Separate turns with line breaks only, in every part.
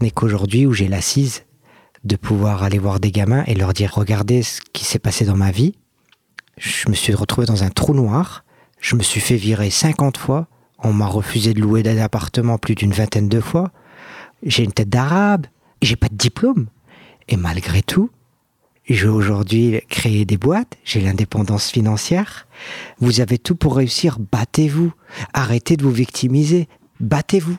n'est qu'aujourd'hui où j'ai l'assise de pouvoir aller voir des gamins et leur dire regardez ce qui s'est passé dans ma vie. Je me suis retrouvé dans un trou noir. Je me suis fait virer 50 fois. On m'a refusé de louer d'appartement plus d'une vingtaine de fois. J'ai une tête d'arabe. J'ai pas de diplôme. Et malgré tout, je vais aujourd'hui créer des boîtes. J'ai l'indépendance financière. Vous avez tout pour réussir. Battez-vous. Arrêtez de vous victimiser. Battez-vous.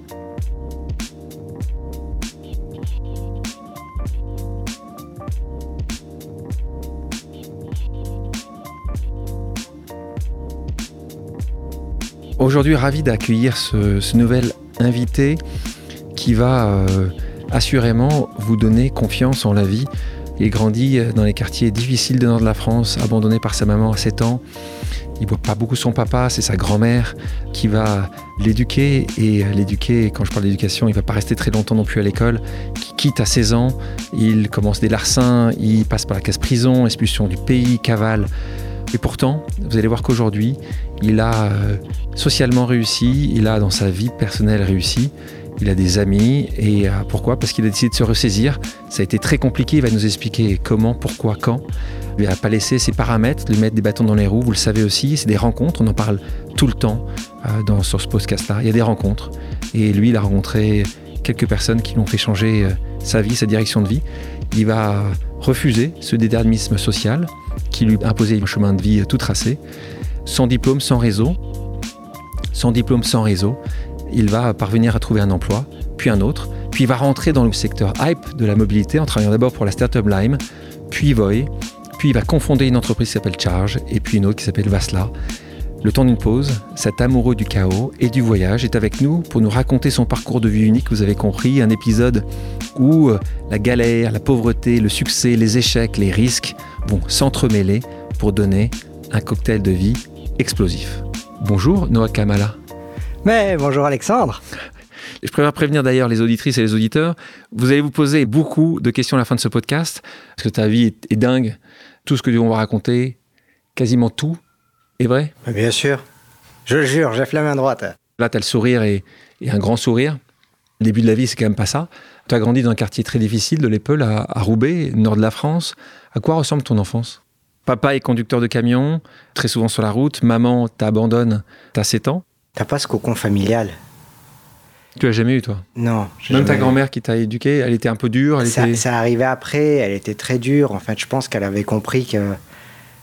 Aujourd'hui, ravi d'accueillir ce, nouvel invité qui va euh, assurément vous donner confiance en la vie. Il grandit dans les quartiers difficiles de nord de la France, abandonné par sa maman à 7 ans. Il ne voit pas beaucoup son papa, c'est sa grand-mère qui va l'éduquer. Et l'éduquer, quand je parle d'éducation, il ne va pas rester très longtemps non plus à l'école. Qui quitte à 16 ans, il commence des larcins, il passe par la case prison, expulsion du pays, cavale. Et pourtant, vous allez voir qu'aujourd'hui, il a euh, socialement réussi, il a dans sa vie personnelle réussi, il a des amis. Et euh, pourquoi? Parce qu'il a décidé de se ressaisir. Ça a été très compliqué, il va nous expliquer comment, pourquoi, quand. Il n'a pas laissé ses paramètres, lui mettre des bâtons dans les roues, vous le savez aussi. C'est des rencontres, on en parle tout le temps euh, dans, sur ce podcast-là. Il y a des rencontres. Et lui, il a rencontré quelques personnes qui l'ont fait changer sa vie, sa direction de vie. Il va refuser ce déterminisme social qui lui imposait un chemin de vie tout tracé. Sans diplôme, sans réseau, sans diplôme, sans réseau, il va parvenir à trouver un emploi, puis un autre, puis il va rentrer dans le secteur hype de la mobilité en travaillant d'abord pour la startup Lime, puis Voy, puis il va confonder une entreprise qui s'appelle Charge, et puis une autre qui s'appelle Vasla. Le temps d'une pause, cet amoureux du chaos et du voyage est avec nous pour nous raconter son parcours de vie unique, vous avez compris, un épisode où euh, la galère, la pauvreté, le succès, les échecs, les risques vont s'entremêler pour donner un cocktail de vie explosif. Bonjour Noah Kamala.
Mais bonjour Alexandre.
Je préfère prévenir d'ailleurs les auditrices et les auditeurs, vous allez vous poser beaucoup de questions à la fin de ce podcast, parce que ta vie est, dingue, tout ce que nous va raconter, quasiment tout, est vrai
Bien sûr. Je le jure, j'ai la main droite.
Là, tu as le sourire et, un grand sourire. Le début de la vie, c'est quand même pas ça. Tu as grandi dans un quartier très difficile de l'Épeule à, Roubaix, nord de la France. À quoi ressemble ton enfance? Papa est conducteur de camion, très souvent sur la route. Maman t'abandonne, t'as 7 ans.
T'as pas ce cocon familial?
Tu l'as jamais eu, toi?
Non.
Même ta grand-mère qui t'a éduqué, elle était un peu dure elle
ça,
était...
ça arrivait après, elle était très dure. En fait, je pense qu'elle avait compris que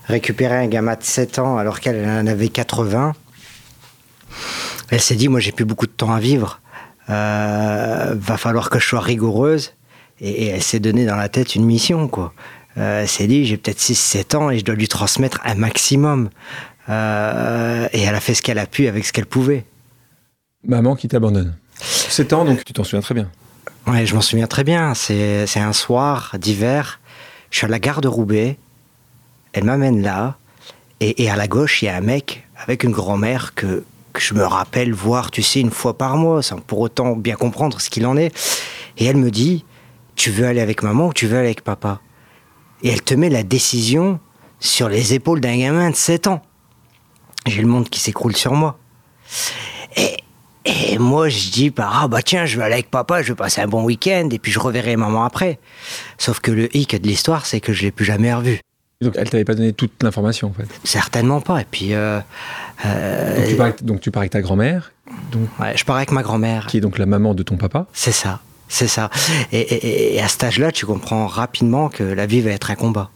récupérer un gamin de 7 ans alors qu'elle en avait 80. Elle s'est dit, moi j'ai plus beaucoup de temps à vivre, va falloir que je sois rigoureuse. Et, elle s'est donné dans la tête une mission, quoi. Euh, elle s'est dit, j'ai peut-être 6-7 ans et je dois lui transmettre un maximum. Euh, et elle a fait ce qu'elle a pu avec ce qu'elle pouvait.
Maman qui t'abandonne. 7 ans, donc tu t'en souviens très bien.
Ouais, je m'en souviens très bien. C'est un soir d'hiver. Je suis à la gare de Roubaix. Elle m'amène là, et, à la gauche, il y a un mec avec une grand-mère que, je me rappelle voir, tu sais, une fois par mois, sans pour autant bien comprendre ce qu'il en est. Et elle me dit, tu veux aller avec maman ou tu veux aller avec papa? Et elle te met la décision sur les épaules d'un gamin de 7 ans. J'ai le monde qui s'écroule sur moi. Et, et moi, je dis, bah, ah bah tiens, je vais aller avec papa, je vais passer un bon week-end, et puis je reverrai maman après. Sauf que le hic de l'histoire, c'est que je l'ai plus jamais revu.
Donc elle t'avait pas donné toute l'information en fait?
Certainement pas. Et puis. Euh,
euh, donc, tu pars, avec ta grand-mère
Ouais, je pars avec ma grand-mère.
Qui est donc la maman de ton papa
C'est ça. C'est ça. Et, à cet âge-là, tu comprends rapidement que la vie va être un combat.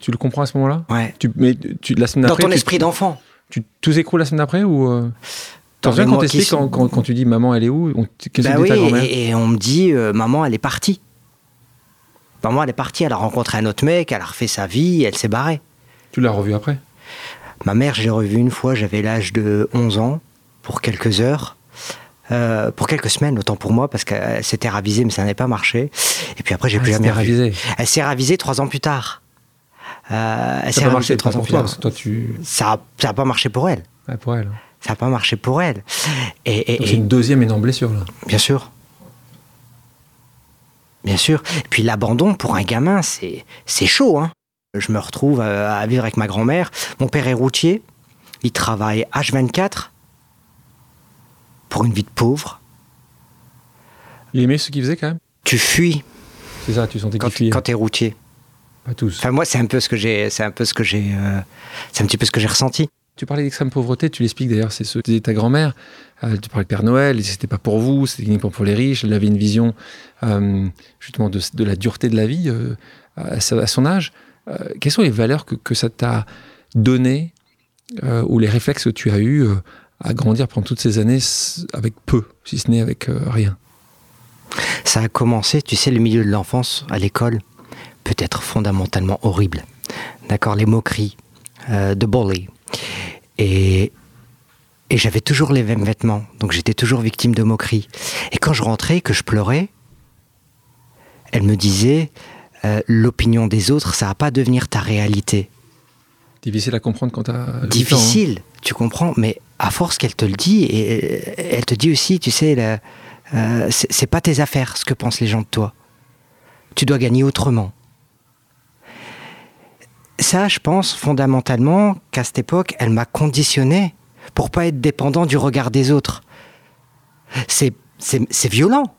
Tu, le comprends à ce moment-là?
Ouais.
Tu, mais tu, la semaine
Dans ton esprit d'enfant.
Tu tout écroule la semaine d'après ou euh... T'en quand, quand, quand, tu dis maman elle est où
Qu'est-ce bah oui, et, et, on me dit euh, maman elle est partie. Maman, elle est partie, elle a rencontré un autre mec, elle a refait sa vie, elle s'est barrée.
Tu l'as revue après?
Ma mère, je l'ai revue une fois, j'avais l'âge de 11 ans, pour quelques heures. Euh, pour quelques semaines, autant pour moi, parce qu'elle s'était ravisée, mais ça n'avait pas marché. Et puis après, j'ai
Ah,
plus jamais revu.
ravisé.
Elle s'est ravisée trois ans plus tard. Euh, elle
Ça
s'est
n'a pas
ravisée
marché
trois ans plus tard.
parce que toi, tu.
Ça a, ça a pas marché pour elle.
Ouais, pour elle.
Ça a pas marché pour elle. Et, et-
C'est une deuxième énorme blessure, là.
bien sûr. Bien sûr. Et puis l'abandon pour un gamin, c'est chaud. Hein. Je me retrouve euh, à vivre avec ma grand-mère. Mon père est routier. Il travaille H24 pour une vie de pauvre.
Il aimait ce qu'il faisait, quand même?
Tu fuis
C'est ça, tu sentais
quand,
fuyait.
quand t'es routier.
Pas tous.
Enfin moi, c'est un peu ce que j'ai, c'est un peu ce que j'ai, euh, c'est un petit peu ce que j'ai ressenti.
Tu parlais d'extrême pauvreté, tu l'expliques d'ailleurs, c'est ce que disait ta grand-mère. Euh, tu parlais de Père Noël, c'était pas pour vous, c'était uniquement pour les riches. Elle avait une vision euh, justement de, de la dureté de la vie à son âge. Euh, quelles sont les valeurs que, ça t'a données euh, ou les réflexes que tu as eus euh, à grandir pendant toutes ces années avec peu, si ce n'est avec euh, rien?
Ça a commencé, tu sais, le milieu de l'enfance à l'école peut être fondamentalement horrible. D'accord, les moqueries, de bully. Et, et j'avais toujours les mêmes vêtements, donc j'étais toujours victime de moqueries. Et quand je rentrais, que je pleurais, elle me disait, euh, l'opinion des autres, ça va pas devenir ta réalité.
Difficile à comprendre quand t'as. hein.
difficile, tu comprends, mais à force qu'elle te le dit, et elle te dit aussi, tu sais, euh, c'est pas tes affaires ce que pensent les gens de toi. Tu dois gagner autrement. Ça, je pense fondamentalement qu'à cette époque, elle m'a conditionné pour pas être dépendant du regard des autres. C'est violent.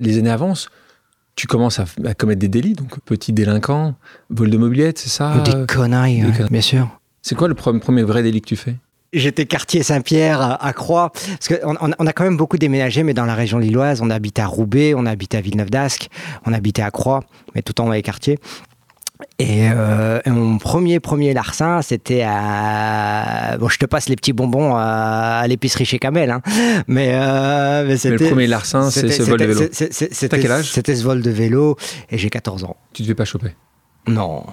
Les années avancent, tu commences à, à commettre des délits, donc petit délinquant, vol de mobilette, c'est ça
des conneries,
des
ouais,
conneries.
bien sûr.
C'est quoi le pre- premier vrai délit que tu fais?
J'étais quartier Saint-Pierre à, Croix, parce qu'on on, on a quand même beaucoup déménagé, mais dans la région lilloise, on habitait à Roubaix, on habitait à Villeneuve-d'Ascq, on habitait à Croix, mais tout en dans les quartiers. Et, euh, et mon premier premier larcin, c'était à... Bon, je te passe les petits bonbons à, à l'épicerie chez Kamel, hein. mais, euh, mais
le premier larcin, c'est
c'était-
ce vol de vélo.
C'était
quel âge?
C'était ce vol de vélo, et j'ai 14 ans.
Tu devais pas choper?
Non.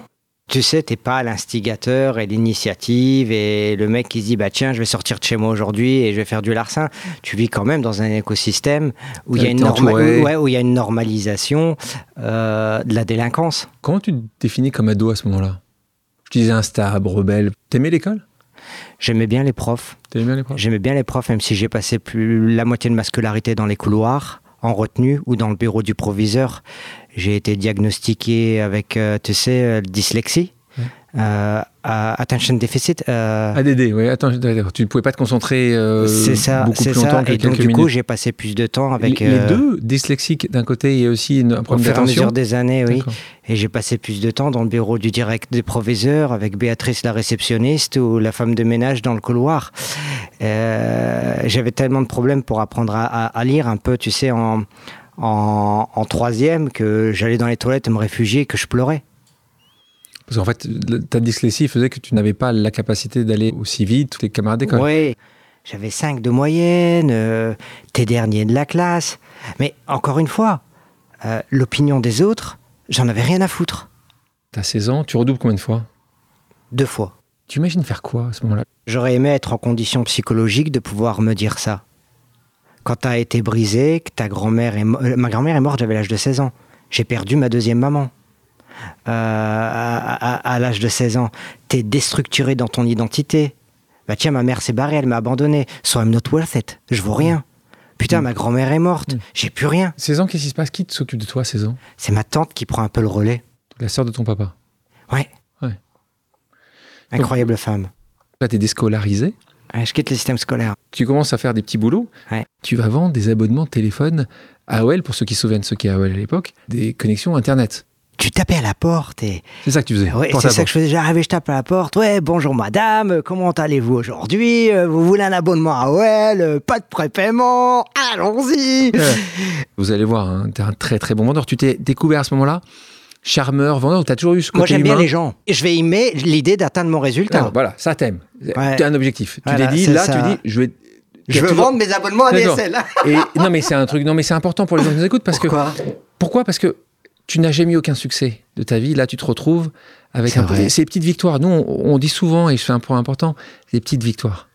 Tu sais, t'es pas l'instigateur et l'initiative et le mec qui se dit bah tiens, je vais sortir de chez moi aujourd'hui et je vais faire du larcin. Tu vis quand même dans un écosystème où il y a
T'es
une norma-
entouré.
où- ouais, où il y a une normalisation euh, de la délinquance.
Comment tu te définis comme ado à ce moment-là? Je disais instable, rebelle. T'aimais l'école?
J'aimais bien les profs.
Bien les profs?
J'aimais bien les profs, même si j'ai passé plus la moitié de ma scolarité dans les couloirs, en retenue ou dans le bureau du proviseur. J'ai été diagnostiqué avec, euh, tu sais, euh, dyslexie, euh, attention deficit. euh,
ADD, oui. Attends, d'accord. tu ne pouvais pas te concentrer euh,
c'est ça,
beaucoup
c'est
plus longtemps
ça.
que
Et donc du coup, j'ai passé plus de temps avec.
les, les deux, dyslexiques d'un côté et aussi une- un
Au
problème
fur et à
d'attention.
mesure des années, oui. Et j'ai passé plus de temps dans le bureau du direct des proviseurs avec Béatrice la réceptionniste ou la femme de ménage dans le couloir. J'avais tellement de problèmes pour apprendre à, à- à lire un peu, tu sais, en, en, en troisième que j'allais dans les toilettes me réfugier, que je pleurais.
Parce qu'en fait, ta dyslexie faisait que tu n'avais pas la capacité d'aller aussi vite tes camarades d'école.
Oui, j'avais 5 de moyenne, euh, t'es dernier de la classe. Mais encore une fois, euh, l'opinion des autres, j'en avais rien à foutre.
T'as 16 ans, tu redoubles combien de fois?
Deux fois.
Tu imagines faire quoi à ce moment-là?
J'aurais aimé être en condition psychologique de pouvoir me dire ça. Quand t'as été brisé, que ta grand-mère est euh, ma grand-mère est morte, j'avais l'âge de 16 ans. J'ai perdu ma deuxième maman. Euh, à à- à l'âge de 16 ans, t'es déstructuré dans ton identité. Bah tiens, ma mère s'est barrée, elle m'a abandonné. So I'm not worth it. Je vaux rien. Putain,
Mm.
ma grand-mère est morte.
Mm.
J'ai plus rien.
16 ans, qu'est-ce qui se passe? Qui s'occupe de toi à 16 ans?
C'est ma tante qui prend un peu le relais.
La sœur de ton papa?
Ouais.
Ouais.
Incroyable femme.
Là, t'es déscolarisé?
Ouais, je quitte le système scolaire.
Tu commences à faire des petits boulots.
Ouais.
Tu vas vendre des abonnements de téléphone AOL, pour ceux qui se souviennent ce qu'est AOL à l'époque, des connexions Internet.
Tu tapais à la porte et
C'est ça que tu faisais. Porte
c'est ça que je faisais. J'arrivais, je tape à la porte. Ouais, bonjour madame, comment allez-vous aujourd'hui? Euh, Vous voulez un abonnement à OL Euh, Pas de prépaiement Allons-y.
Vous allez voir, hein, t'es un très très bon vendeur. Tu t'es découvert à ce moment-là? Charmeur, vendeur. T'as toujours eu ce côté
Moi, j'aime bien les gens. Je vais aimer l'idée d'atteindre mon résultat.
Ah, voilà, ça t'aime.
Ouais.
Tu as un objectif.
Voilà,
tu t'es dit,
c'est
là,
ça.
tu dis, je vais.
je veux
toujours-
vendre mes abonnements à. DSL.
Et non, mais c'est un truc. Non, mais c'est important pour les gens qui nous écoutent parce que
Pourquoi?
Pourquoi? Parce que tu n'as jamais eu aucun succès de ta vie. Là, tu te retrouves avec un
vrai.
ces petites victoires. Nous, on, on dit souvent, et c'est un point important, des petites victoires.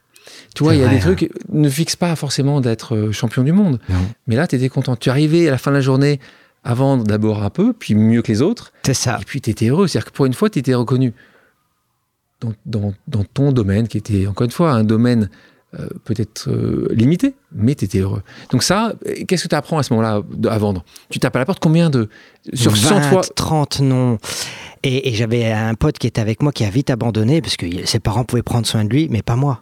Tu vois, il y a
vrai,
des trucs, ne fixe pas forcément d'être euh, champion du monde.
Non.
Mais là, tu étais content. Tu es arrivé à la fin de la journée avant d'abord un peu, puis mieux que les autres.
C'est ça.
Et puis tu étais heureux. C'est-à-dire que pour une fois, tu étais reconnu dans, dans- dans ton domaine, qui était encore une fois un domaine euh, peut-être euh, limité, mais tu étais heureux. Donc ça, qu'est-ce que tu apprends à ce moment-là à vendre? Tu tapes à la porte combien de... Sur 100 fois...
30 non. Et, et j'avais un pote qui était avec moi qui a vite abandonné parce que ses parents pouvaient prendre soin de lui, mais pas moi.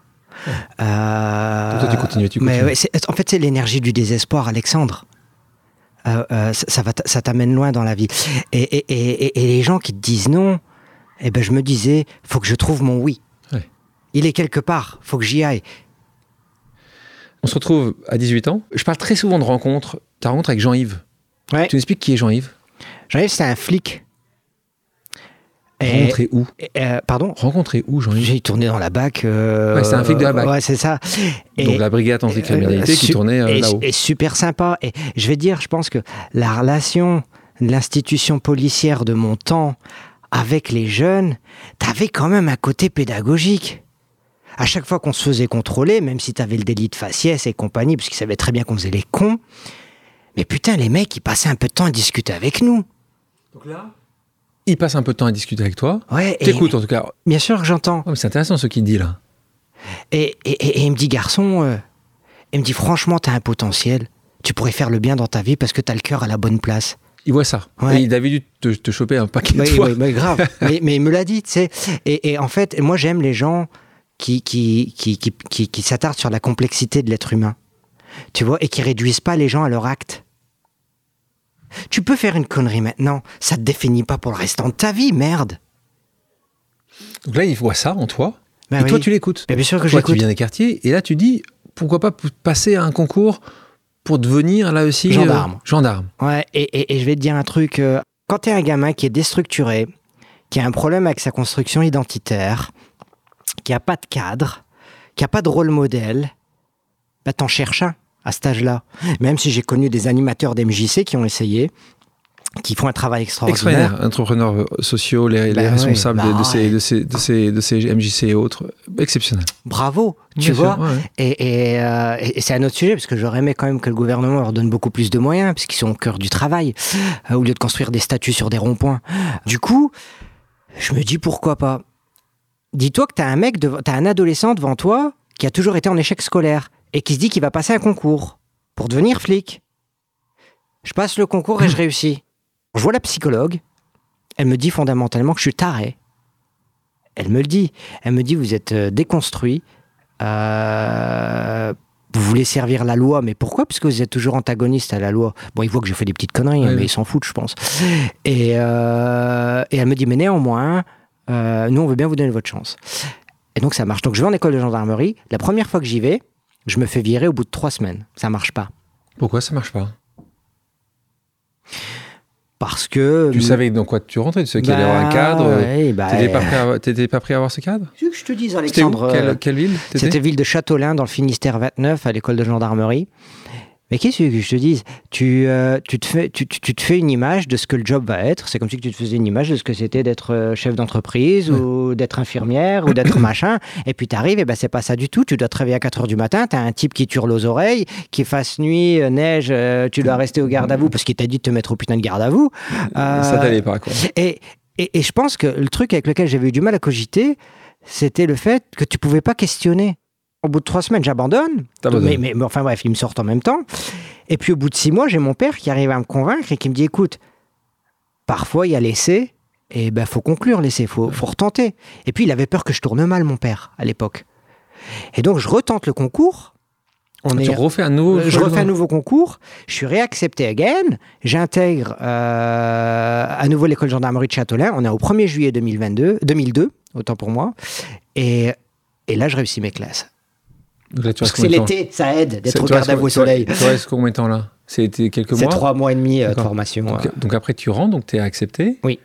Euh,
toi, tu continuais, tu
mais ouais, c'est- en fait, c'est l'énergie du désespoir, Alexandre. Euh, euh, ça, ça va ça t'amène loin dans la vie. Et, et- et- et- et les gens qui te disent non, eh ben, je me disais, faut que je trouve mon oui.
Ouais.
Il est quelque part, faut que j'y aille.
On se retrouve à 18 ans. Je parle très souvent de rencontres. Ta rencontre avec Jean-Yves.
Ouais.
Tu m'expliques qui est Jean-Yves?
Jean-Yves, c'était un flic.
Rencontré où?
euh, pardon?
Rencontré où, Jean-Yves
J'ai tourné dans la BAC. euh,
Ouais, c'est un flic de la BAC.
Ouais, c'est ça.
Donc la brigade anticriminalité
euh,
qui tournait euh, là-haut.
et super sympa. Et je vais dire, je pense que la relation de l'institution policière de mon temps avec les jeunes, t'avais quand même un côté pédagogique. À chaque fois qu'on se faisait contrôler, même si t'avais le délit de faciès et compagnie, parce qu'ils savaient très bien qu'on faisait les cons, mais putain, les mecs, ils passaient un peu de temps à discuter avec nous.
Donc là Il passe un peu de temps à discuter avec toi.
Ouais,
T'écoutes en tout cas.
Bien sûr que j'entends.
Oh, c'est intéressant ce qu'il dit là.
Et, et- et- et il me dit, garçon, euh, il me dit, franchement, t'as un potentiel. Tu pourrais faire le bien dans ta vie parce que t'as le cœur à la bonne place.
Il voit ça.
Ouais.
Et il avait dû te, te choper un paquet de fois.
oui, mais grave. mais, mais il me l'a dit, tu sais. Et, et en fait, moi, j'aime les gens qui, qui, qui, qui, qui, qui s'attardent sur la complexité de l'être humain. Tu vois, et qui réduisent pas les gens à leur acte. Tu peux faire une connerie maintenant, ça te définit pas pour le restant de ta vie, merde.
Donc là, il voit ça en toi.
Ben
et toi, tu l'écoutes.
Mais bien sûr que
Toi, tu viens des quartiers. Et là, tu dis, pourquoi pas passer à un concours pour devenir là aussi... euh,
Gendarme.
gendarme.
Ouais, et, et- et je vais te dire un truc. euh, quand t'es un gamin qui est déstructuré, qui a un problème avec sa construction identitaire, qui a pas de cadre, qui a pas de rôle modèle, bah t'en cherches un à cet âge-là. Même si j'ai connu des animateurs d'MJC qui ont essayé, qui font un travail extraordinaire.
Extraordinaire. Entrepreneurs sociaux, les, les
Bah
responsables de,
bah
de ces, de, ces, de, ces, de ces MJC et autres. Exceptionnel.
Bravo, tu
Bien
vois.
ouais, ouais.
Et, et, euh, et- c'est un autre sujet, parce que j'aurais aimé quand même que le gouvernement leur donne beaucoup plus de moyens, parce qu'ils sont au cœur du travail, euh, au lieu de construire des statues sur des ronds-points. Du coup, je me dis pourquoi pas. Dis-toi que t'as un mec, devant- t'as un adolescent devant toi qui a toujours été en échec scolaire et qui se dit qu'il va passer un concours pour devenir flic. Je passe le concours et je réussis. Je vois la psychologue, elle me dit fondamentalement que je suis taré. Elle me le dit. Elle me dit, vous êtes euh, déconstruit. Euh, vous voulez servir la loi, mais pourquoi? Parce que vous êtes toujours antagoniste à la loi. Bon, il voit que je fais des petites conneries, hein, mais
ouais.
ils s'en foutent, je pense. Et, euh, et elle me dit, mais néanmoins, euh, nous, on veut bien vous donner votre chance. Et donc, ça marche. Donc, je vais en école de gendarmerie. La première fois que j'y vais, je me fais virer au bout de trois semaines. Ça marche pas.
Pourquoi ça marche pas?
Parce que...
Tu savais dans quoi tu rentrais Tu savais qu'il y avoir un
Bah,
cadre
ouais, bah,
T'étais pas, prêt à- t'étais pas prêt à avoir ce cadre?
Tu veux que je te dise,
C'était où?
Alexandre euh,
quelle, quelle ville
C'était ville de Châteaulin, dans le Finistère 29, à l'école de gendarmerie. Mais qu'est-ce que je te dise? Tu, euh, tu, te fais, tu, tu- tu te fais une image de ce que le job va être. C'est comme si tu te faisais une image de ce que c'était d'être euh, chef d'entreprise ou d'être infirmière ou d'être machin. Et puis tu arrives, et ben c'est pas ça du tout. Tu dois te réveiller à 4 heures du matin. Tu as un type qui hurle aux oreilles, qui fasse nuit, euh, neige, euh, tu dois rester au garde à vous parce qu'il t'a dit de te mettre au putain de garde à vous. Euh,
Ça t'allait pas, quoi.
et, et, et je pense que le truc avec lequel j'avais eu du mal à cogiter, c'était le fait que tu pouvais pas questionner. Au bout de trois semaines, j'abandonne. Mais, mais, mais enfin bref, ils me sortent en même temps. Et puis au bout de six mois, j'ai mon père qui arrive à me convaincre et qui me dit écoute, parfois il y a l'essai, et ben faut conclure l'essai, faut, faut retenter. Et puis il avait peur que je tourne mal, mon père, à l'époque. Et donc je retente le concours. On
Tu refais un nouveau.
je refais un nouveau concours, je suis réaccepté again, j'intègre euh, à nouveau l'école gendarmerie de Châteaulin, on est au 1er juillet 2022, 2002, autant pour moi, et, et là je réussis mes classes. C'est
combien de temps
l'été, ça aide
C'est-
d'être au garde à vous au soleil.
Tu restes combien de temps là C'était quelques
C'est
mois
trois mois et demi euh, de formation.
donc,
ouais.
donc après, tu rentres, donc tu es accepté.
Oui.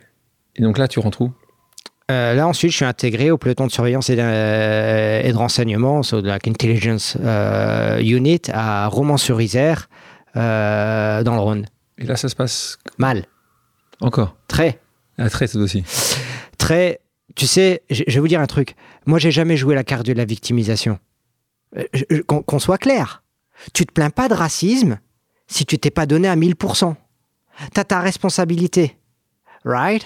Et donc là, tu rentres où?
Euh, là ensuite, je suis intégré au peloton de surveillance et de, euh, et de renseignement, so like Intelligence euh, Unit à Romans-sur-Isère, euh, dans le Rhône.
Et là, ça se passe
Mal,
encore?
très.
À traite aussi.
très. Tu sais, je je vais vous dire un truc. Moi, j'ai jamais joué la carte de la victimisation. Euh, Qu'on soit clair. Tu te plains pas de racisme si tu t'es pas donné à 1000%. t'as ta responsabilité, right?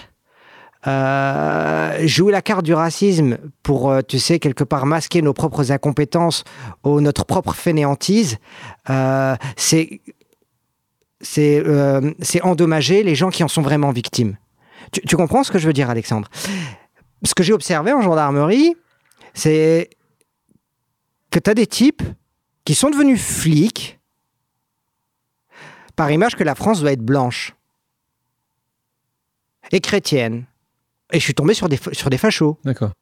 Euh, jouer la carte du racisme pour, euh, tu sais, quelque part masquer nos propres incompétences ou notre propre fainéantise, c'est c'est endommager les gens qui en sont vraiment victimes. Tu comprends ce que je veux dire, Alexandre? Ce que j'ai observé en gendarmerie, c'est que tu as des types qui sont devenus flics par image que la France doit être blanche et chrétienne. Et je suis tombé sur des, sur des fachos.
D'accord.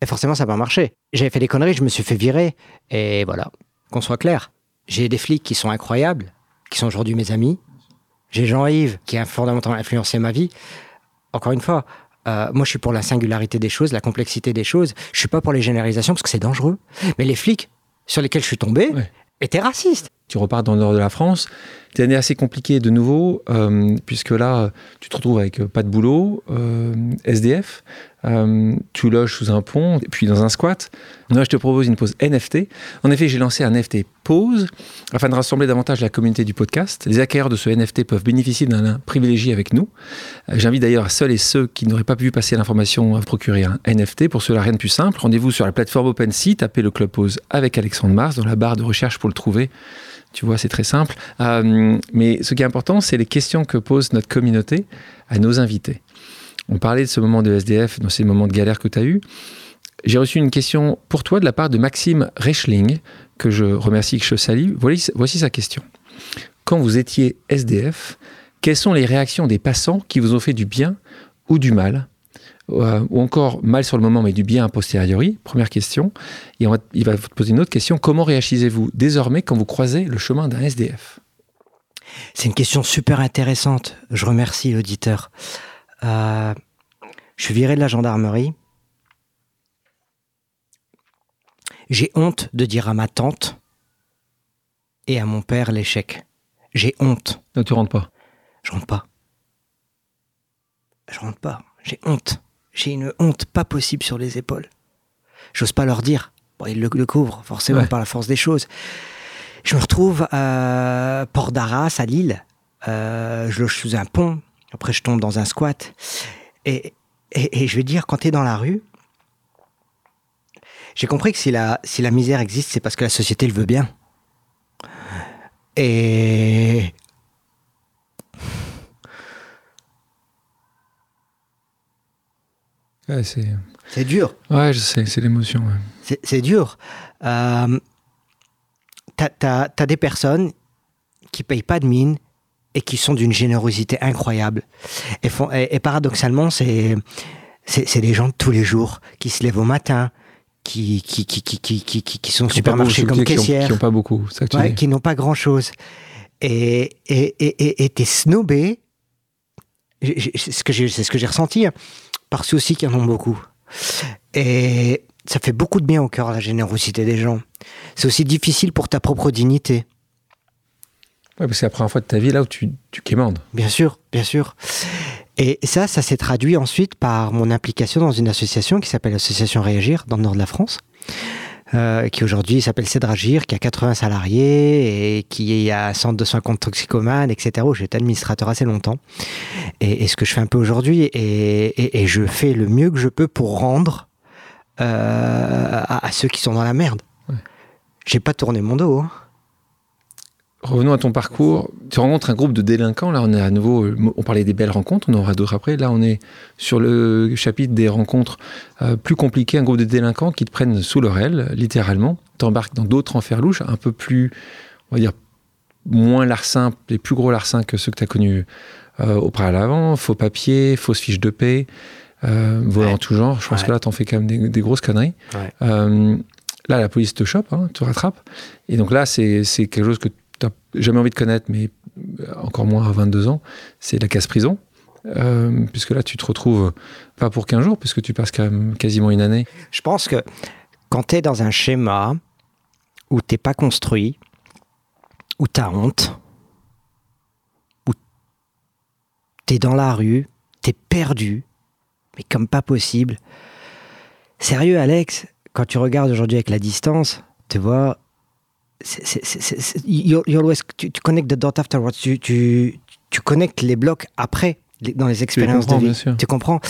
Et forcément, ça n'a pas marché. J'avais fait des conneries, je me suis fait virer. Et voilà, qu'on soit clair. J'ai des flics qui sont incroyables, qui sont aujourd'hui mes amis. J'ai Jean-Yves, qui a fondamentalement influencé ma vie. Encore une fois, euh, moi, je suis pour la singularité des choses, la complexité des choses. Je suis pas pour les généralisations parce que c'est dangereux. Mais les flics sur lesquels je suis tombé
Ouais.
étaient racistes.
Tu repars dans le nord de la France. C'est une année assez compliquée de nouveau, euh, puisque là, tu te retrouves avec euh, pas de boulot, euh, SDF, tu loges sous un pont, puis dans un squat. Moi, je te propose une pause NFT. En effet, j'ai lancé un NFT pause afin de rassembler davantage la communauté du podcast. Les acquéreurs de ce NFT peuvent bénéficier d'un lien privilégié avec nous. J'invite d'ailleurs seuls et ceux qui n'auraient pas pu passer l'information à procurer un NFT. Pour cela, rien de plus simple. Rendez-vous sur la plateforme OpenSea, tapez le Club Pause avec Alexandre Mars dans la barre de recherche pour le trouver. Tu vois, c'est très simple. Euh, mais ce qui est important, c'est les questions que pose notre communauté à nos invités. On parlait de ce moment de SDF, dans ces moments de galère que tu as eu. J'ai reçu une question pour toi de la part de Maxime Reichling, que je remercie, que je salue. Voici sa question. Quand vous étiez SDF, quelles sont les réactions des passants qui vous ont fait du bien ou du mal? Euh, ou encore mal sur le moment mais du bien a posteriori Première question. Et on va- il va vous poser une autre question. Comment réagissez-vous désormais quand vous croisez le chemin d'un SDF
C'est une question super intéressante. Je remercie l'auditeur. Euh, je suis viré de la gendarmerie. J'ai honte de dire à ma tante et à mon père l'échec. J'ai honte.
Ne tu rentres pas?
Je rentre pas. Je rentre pas. J'ai honte. J'ai une honte pas possible sur les épaules. J'ose pas leur dire. Bon, ils le, le couvrent, forcément,
Ouais.
par la force des choses. Je me retrouve à Port d'Arras, à Lille. Euh, je loge sous un pont. Après, je tombe dans un squat. Et, et, et je vais dire, quand tu es dans la rue, j'ai compris que si la, si la misère existe, c'est parce que la société le veut bien. Et
Ouais, c'est...
c'est dur.
ouais, je sais, c'est l'émotion. ouais.
C'est dur. Euh, T'as t'as- t'as des personnes qui payent pas de mine et qui sont d'une générosité incroyable. Et, font, et, et paradoxalement, c'est c'est c'est des gens de tous les jours qui se lèvent au matin, qui, qui, qui, qui, qui, sont au supermarché comme caissières.
Qui n'ont pas beaucoup, ça
Ouais, qui n'ont pas grand chose. Et et et et- et t'es snobé. J'ai- j'ai- C'est ce que j'ai c'est ce que j'ai ressenti hein, par ceux aussi qui en ont beaucoup. Et ça fait beaucoup de bien au cœur la générosité des gens. C'est aussi difficile pour ta propre dignité.
Ouais, parce que c'est la première fois de ta vie là où tu, tu quémandes.
Bien sûr, bien sûr. Et ça, ça s'est traduit ensuite par mon implication dans une association qui s'appelle l'Association Réagir dans le nord de la France, euh, qui aujourd'hui s'appelle Cédragir, qui a 80 salariés et qui a un centre de soins contre toxicomanes, etc. où j'ai été administrateur assez longtemps. Et, et ce que je fais un peu aujourd'hui, et, et- et je fais le mieux que je peux pour rendre euh, à, à ceux qui sont dans la merde.
Ouais.
J'ai pas tourné mon dos. hein.
Revenons à ton parcours. Tu rencontres un groupe de délinquants. Là, on est à nouveau. On parlait des belles rencontres. On en aura d'autres après. Là, on est sur le chapitre des rencontres euh, plus compliquées. Un groupe de délinquants qui te prennent sous leur aile, littéralement. T'embarques dans d'autres enferlouches, un peu plus, on va dire, moins larcins, les plus gros larcins que ceux que tu as connus euh, auparavant. Faux papiers, fausses fiches de paix, euh, volant
Ouais.
en tout genre. Je pense
Ouais.
que là, t'en fais quand même des, des grosses conneries.
Ouais.
Euh, là, la police te chope, hein, te rattrape. Et donc là, c'est quelque chose que tu n'as jamais envie de connaître, mais euh, encore moins à 22 ans. C'est la casse-prison. Euh, puisque là, tu te retrouves pas pour 15 jours, puisque tu passes quand même quasiment une année.
Je pense que quand tu es dans un schéma où t'es pas construit, où tu as honte, où tu es dans la rue, tu es perdu, mais comme pas possible. Sérieux, Alex, quand tu regardes aujourd'hui avec la distance, tu vois, you- you always- tu, tu connectes the dot afterwards. Tu, tu, tu connectes les blocs après, dans les expériences de vie.
bien sûr.
Tu comprends?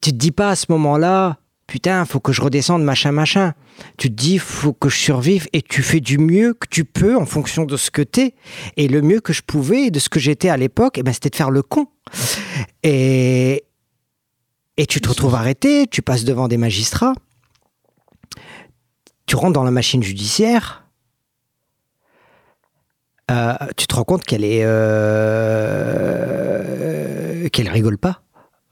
Tu te dis pas à ce moment-là, putain, faut que je redescende, machin, machin. Tu te dis, faut que je survive et tu fais du mieux que tu peux en fonction de ce que t'es. Et le mieux que je pouvais, de ce que j'étais à l'époque, eh ben, c'était de faire le con. Et, et tu te retrouves arrêté, tu passes devant des magistrats, tu rentres dans la machine judiciaire. Euh, tu te rends compte qu'elle est euh, qu'elle rigole pas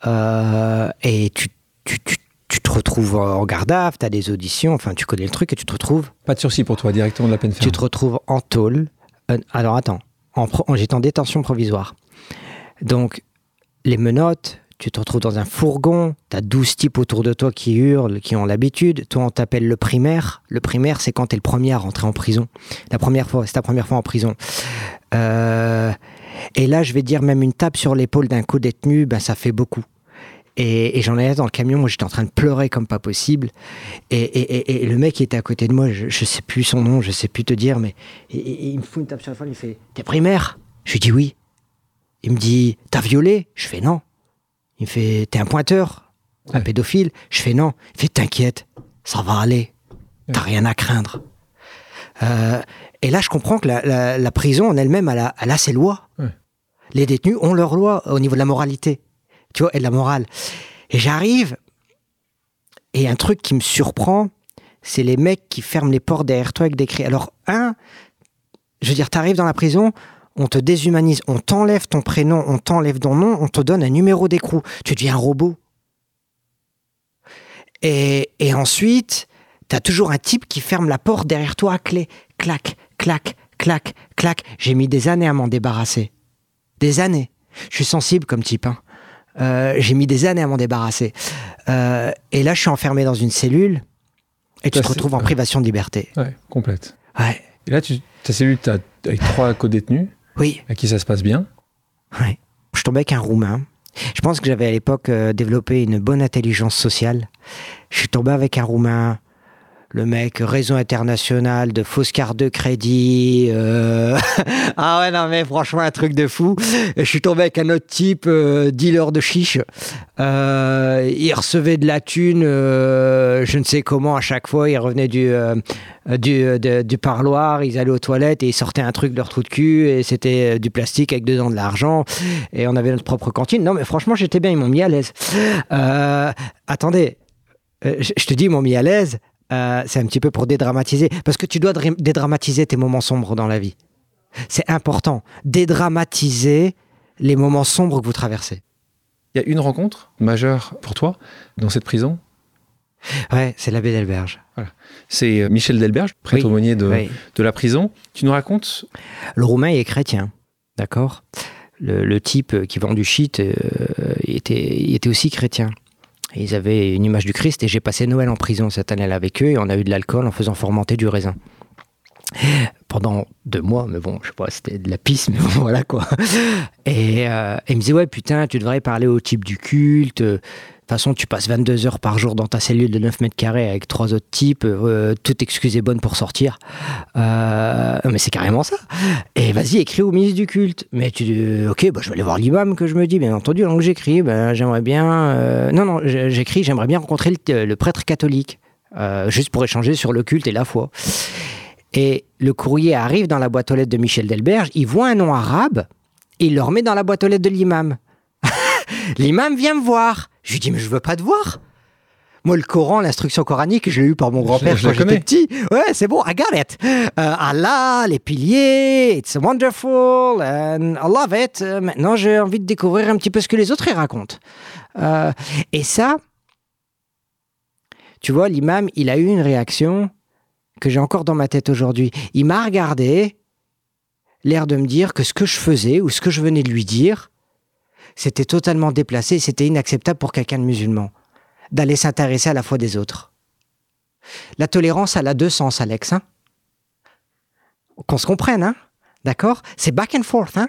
Euh, et tu, tu, tu, tu te retrouves en garde à vue, tu as des auditions, enfin tu connais le truc et tu te retrouves
Pas de sursis pour toi, directement de la peine ferme.
tu te retrouves en tôle. Alors attends, en, en- j'étais en détention provisoire. Donc, les menottes, tu te retrouves dans un fourgon, tu as 12 types autour de toi qui hurlent, qui ont l'habitude. Toi, on t'appelle le primaire. Le primaire, c'est quand tu es le premier à rentrer en prison. La première fois, c'est ta première fois en prison. Euh, et là, je vais dire, même une tape sur l'épaule d'un co-détenu, ben, ça fait beaucoup. Et, j'en ai dans le camion, j'étais en train de pleurer comme pas possible. Et, le mec qui était à côté de moi, je, je sais plus son nom, je sais plus te dire, mais il me fout une tape sur l'épaule, il fait T'es primaire? Je lui dis oui. Il me dit T'as violé? Je fais non. Il me fait T'es un pointeur Un
Ouais.
pédophile Je fais non. Il fait T'inquiète, ça va aller. T'as rien à craindre. Euh, et là, je comprends que la, la- la prison en elle-même, elle a, elle a ses lois.
Ouais.
Les détenus ont leurs lois au niveau de la moralité, tu vois, et de la morale. Et j'arrive, et un truc qui me surprend, c'est les mecs qui ferment les portes derrière toi avec des cris. Alors, un, je veux dire, t'arrives dans la prison, on te déshumanise, on t'enlève ton prénom, on t'enlève ton nom, on te donne un numéro d'écrou. Tu deviens un robot. Et, et ensuite, t'as toujours un type qui ferme la porte derrière toi à clé. Clac, clac, clac, clac. J'ai mis des années à m'en débarrasser. Des années. Je suis sensible comme type. hein. Euh, J'ai mis des années à m'en débarrasser. Euh, et là, je suis enfermé dans une cellule et tu
Ça,
te retrouves en
ouais.
privation de liberté.
Ouais, complète.
Ouais.
Et là, tu, ta cellule, t'as avec trois co-détenus,
Oui.
à qui ça se passe bien.
Ouais. Je tombais avec un Roumain. Je pense que j'avais à l'époque euh, développé une bonne intelligence sociale. Je suis tombé avec un Roumain. Le mec, réseau international de fausses cartes de crédit. euh, ah ouais, non, mais franchement, un truc de fou. Je suis tombé avec un autre type, euh, dealer de chiche. Euh, il recevait de la thune, je ne sais comment, à chaque fois. Il revenait du, du, parloir, ils allaient aux toilettes et ils sortaient un truc de leur trou de cul. Et c'était du plastique avec dedans de l'argent. Et on avait notre propre cantine. Non, mais franchement, j'étais bien, ils m'ont mis à l'aise. Attendez, je te dis, ils m'ont mis à l'aise. Euh, c'est un petit peu pour dédramatiser. Parce que tu dois dra- dédramatiser tes moments sombres dans la vie. C'est important. Dédramatiser les moments sombres que vous traversez.
Il y a une rencontre majeure pour toi dans cette prison?
Ouais, c'est l'abbé d'Alberge.
C'est euh, Michel Delberge, prêtre
Oui,
aumônier de,
Oui.
de la prison. Tu nous racontes?
Le roumain est chrétien, d'accord? Le, le type qui vend du shit euh, était aussi chrétien. Ils avaient une image du Christ et j'ai passé Noël en prison cette année-là avec eux et on a eu de l'alcool en faisant fermenter du raisin. Pendant deux mois, mais bon, je sais pas, c'était de la pisse, mais bon, voilà quoi. Et euh, il me disait, ouais, putain, tu devrais parler au type du culte. Façon, tu passes 22 heures par jour dans ta cellule de 9 mètres carrés avec trois autres types, euh, toute excuse est bonne pour sortir. Euh, mais c'est carrément ça. Et vas-y, écris au ministre du culte. Mais tu dis, ok, bah, je vais aller voir l'imam que je me dis, bien entendu, donc j'écris, ben, j'aimerais bien. euh, Non, non, j'écris, j'aimerais bien rencontrer le, prêtre catholique, euh, juste pour échanger sur le culte et la foi. Et le courrier arrive dans la boîte aux lettres de Michel Delberge, il voit un nom arabe, il le remet dans la boîte aux lettres de l'imam. l'imam vient me voir. Je lui dis, mais je veux pas te voir. Moi, le Coran, l'instruction coranique, je l'ai eu par mon grand-père quand j'étais petit. Ouais, c'est bon, I got it. Euh, Allah, les piliers, it's wonderful, and I love it. Euh, maintenant, j'ai envie de découvrir un petit peu ce que les autres y racontent. Euh, et ça, tu vois, l'imam, il a eu une réaction que j'ai encore dans ma tête aujourd'hui. Il m'a regardé, l'air de me dire que ce que je faisais ou ce que je venais de lui dire, c'était totalement déplacé, c'était inacceptable pour quelqu'un de musulman, d'aller s'intéresser à la foi des autres. La tolérance, elle a deux sens, Alex. Hein Qu'on se comprenne, hein D'accord? C'est back and forth, hein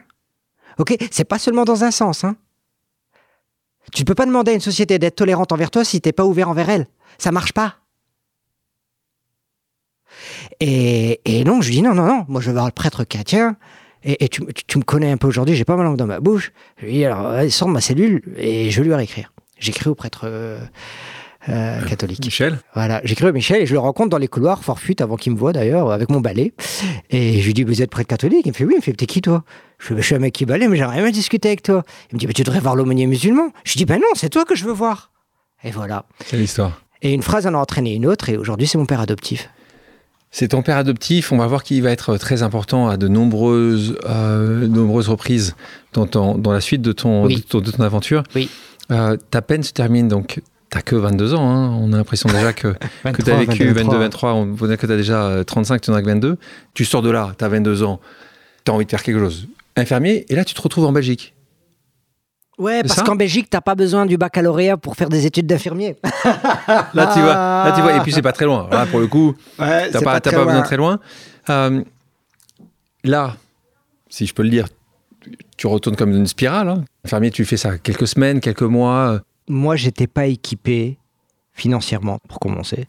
Ok? C'est pas seulement dans un sens, hein Tu ne peux pas demander à une société d'être tolérante envers toi si t'es pas ouvert envers elle. Ça marche pas. Et, et donc, je dis non, non, non, moi je vais voir le prêtre chrétien. Et, et tu, tu- tu me connais un peu aujourd'hui, j'ai pas ma langue dans ma bouche. Je lui dis alors, sors de ma cellule et je vais lui réécrire. J'écris au prêtre euh, euh, catholique.
Michel
Voilà, j'écris à Michel et je le rencontre dans les couloirs, forfuite avant qu'il me voie d'ailleurs, avec mon balai. Et je lui dis, vous êtes prêtre catholique? Il me fait, oui. Il me fait, t'es qui toi? Je, fais, je suis un mec qui balai, mais j'aimerais bien discuter avec toi. Il me dit, mais tu devrais voir l'aumônier musulman. Je dis, ben non, c'est toi que je veux voir. Et voilà.
C'est l'histoire.
Et une phrase en a entraîné une autre, et aujourd'hui, c'est mon père adoptif.
C'est ton père adoptif. On va voir qu'il va être très important à de nombreuses, euh, nombreuses reprises dans, ton- dans la suite de ton,
Oui.
de ton, de ton aventure.
Oui.
Euh, ta peine se termine donc. T'as que 22 ans. hein. On a l'impression déjà que, que tu as vécu 22, 23. On voit que tu as déjà euh, 35, tu en as que 22. Tu sors de là, tu as 22 ans. Tu as envie de faire quelque chose. Infirmier. Et là, tu te retrouves en Belgique.
Ouais, parce qu'en Belgique, t'as pas besoin du baccalauréat pour faire des études d'infirmier.
Là, tu vois. Là, tu vois. Et puis, c'est pas très loin. Là, pour le coup,
Ouais,
T'as pas, pas besoin de très loin. Euh, là, si je peux le dire, tu- retournes comme une spirale. Hein. Infirmier, tu fais ça quelques semaines, quelques mois.
Moi, j'étais pas équipé financièrement, pour commencer.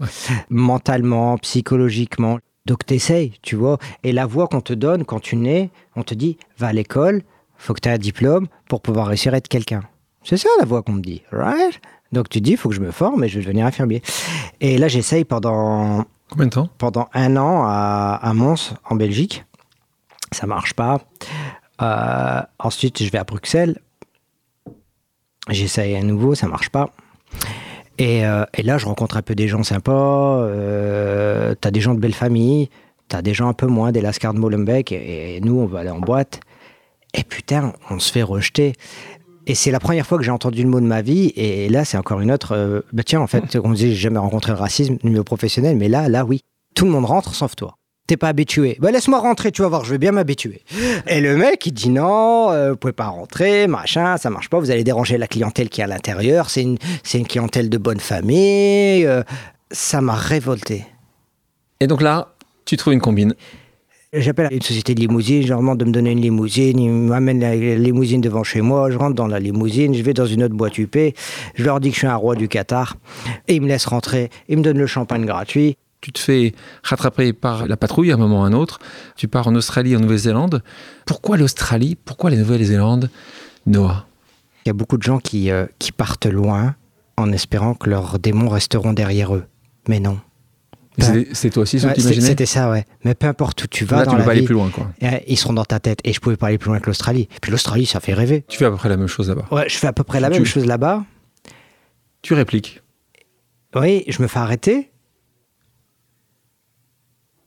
Mentalement, psychologiquement. Donc, t'essayes, tu vois. Et la voie qu'on te donne quand tu nais, on te dit, va à l'école, faut que tu aies un diplôme pour pouvoir réussir à être quelqu'un. C'est ça la voie qu'on me dit, right? Donc, tu dis, faut que je me forme et je vais devenir infirmier. Et là, j'essaye pendant
Combien de temps?
pendant un an à, à Mons, en Belgique. Ça marche pas. Euh, ensuite, je vais à Bruxelles. J'essaye à nouveau, ça marche pas. Et, euh, et là, je rencontre un peu des gens sympas. Euh, t'as des gens de belle famille. T'as des gens un peu moins, des Lascar de Molenbeek. Et, et nous, on va aller en boîte. Et putain, on se fait rejeter. Et c'est la première fois que j'ai entendu le mot de ma vie. Et là, c'est encore une autre. euh, bah tiens, en fait, on me dit, j'ai jamais rencontré le racisme au niveau professionnel. Mais là, là, oui. Tout le monde rentre sauf toi. T'es pas habitué. Bah laisse-moi rentrer, tu vas voir, je vais bien m'habituer. Et le mec, il dit non, euh, vous pouvez pas rentrer, machin, ça marche pas, vous allez déranger la clientèle qui est à l'intérieur, c'est une, une clientèle de bonne famille. euh, ça m'a révolté.
Et donc là, tu trouves une combine.
J'appelle une société de limousine, je leur demande de me donner une limousine, ils m'amènent la limousine devant chez moi, je rentre dans la limousine, je vais dans une autre boîte UP, je leur dis que je suis un roi du Qatar, et ils me laissent rentrer, ils me donnent le champagne gratuit.
Tu te fais rattraper par la patrouille à un moment ou à un autre. Tu pars en Australie, en Nouvelle-Zélande. Pourquoi l'Australie? Pourquoi la Nouvelle-Zélande Noah?
Il y a beaucoup de gens qui, euh, qui partent loin en espérant que leurs démons resteront derrière eux. Mais non.
C'est- toi aussi ce que tu
C'était ça, ouais. Mais peu importe où tu vas
Là,
dans
tu peux
la
pas aller plus loin. quoi.
ils seront dans ta tête. Et je pouvais pas aller plus loin que l'Australie. Puis l'Australie, ça fait rêver.
Tu fais à peu près la même chose là-bas.
Ouais, je fais à peu près la
Tu-
même chose là-bas.
Tu répliques.
Oui, je me fais arrêter.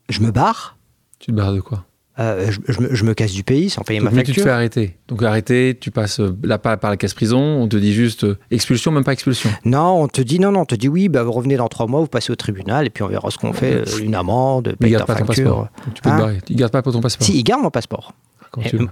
Je me barre.
Tu te barres de quoi?
Euh, je, je me, je me casse du pays sans payer ma
Mais tu te
facture.
fais arrêter. Donc arrêter, tu passes euh, là par, par la casse prison, on te dit juste euh, expulsion, même pas expulsion.
Non, on te dit non, non, on te dit oui, bah, vous revenez dans trois mois, vous passez au tribunal et puis on verra ce qu'on fait. Une amende, paye
il
ta
garde pas ton
facture.
passeport. Donc tu peux
Hein
te barrer. Il garde pas pour ton passeport.
Si, ils gardent mon passeport.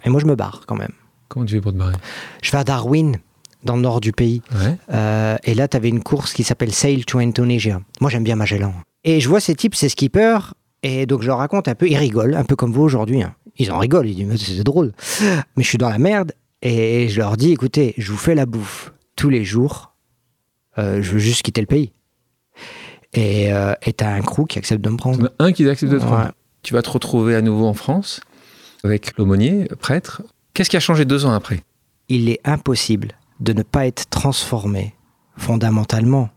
Et, moi, je me barre quand même.
comment tu fais pour te barrer?
Je vais à Darwin, dans le nord du pays.
Ouais.
Euh, et là, tu avais une course qui s'appelle Sail to Indonesia. Moi, j'aime bien Magellan. Et je vois ces types, ces skippers, et donc je leur raconte un peu, ils rigolent, un peu comme vous aujourd'hui. hein. Ils en rigolent, ils disent, mais c'est drôle. Mais je suis dans la merde, et je leur dis, écoutez, je vous fais la bouffe tous les jours, Euh, je veux juste quitter le pays. Et euh, et t'as un crew qui accepte de me prendre.
un qui accepte de te prendre.
Ouais.
Tu vas te retrouver à nouveau en France avec l'aumônier, prêtre. Qu'est-ce qui a changé deux ans après?
Il est impossible de ne pas être transformé fondamentalement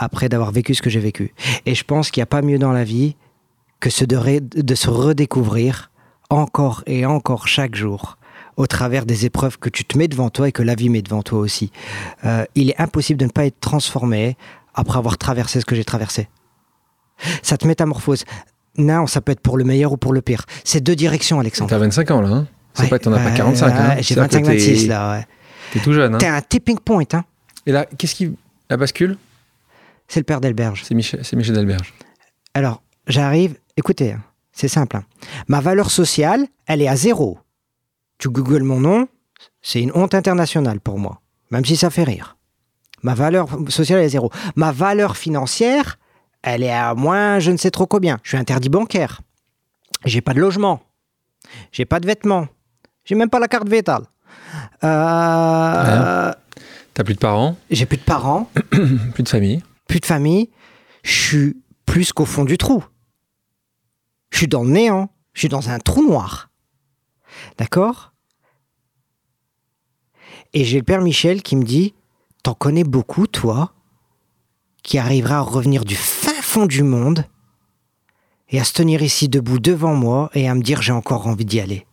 après d'avoir vécu ce que j'ai vécu. Et je pense qu'il n'y a pas mieux dans la vie que ce de, se redécouvrir encore et encore chaque jour au travers des épreuves que tu te mets devant toi et que la vie met devant toi aussi. Euh, il est impossible de ne pas être transformé après avoir traversé ce que j'ai traversé. Ça te métamorphose. Non, ça peut être pour le meilleur ou pour le pire. C'est deux directions, Alexandre.
T'as 25 ans là, hein C'est
Ouais,
pas, t'en as pas
ouais,
45.
ouais,
hein
J'ai
C'est-à-dire que
25-26
t'es-
là, ouais.
T'es tout jeune. Hein
T'es un tipping point, hein.
Et là, qu'est-ce qui. La bascule?
C'est le père d'Elberge.
C'est Michel, Michel Delberge.
Alors, j'arrive, écoutez, hein, c'est simple. hein. Ma valeur sociale, elle est à zéro. Tu googles mon nom, c'est une honte internationale pour moi, même si ça fait rire. Ma valeur sociale est à zéro. Ma valeur financière, elle est à moins je ne sais trop combien. Je suis interdit bancaire. J'ai pas de logement. J'ai pas de vêtements. J'ai même pas la carte vétale. Euh,
T'as plus de parents,
J'ai plus de parents.
plus de famille.
Plus de famille, je suis plus qu'au fond du trou. Je suis dans le néant. Je suis dans un trou noir. D'accord? Et j'ai le père Michel qui me dit T'en connais beaucoup, toi, qui arrivera à revenir du fin fond du monde et à se tenir ici debout devant moi et à me dire j'ai encore envie d'y aller.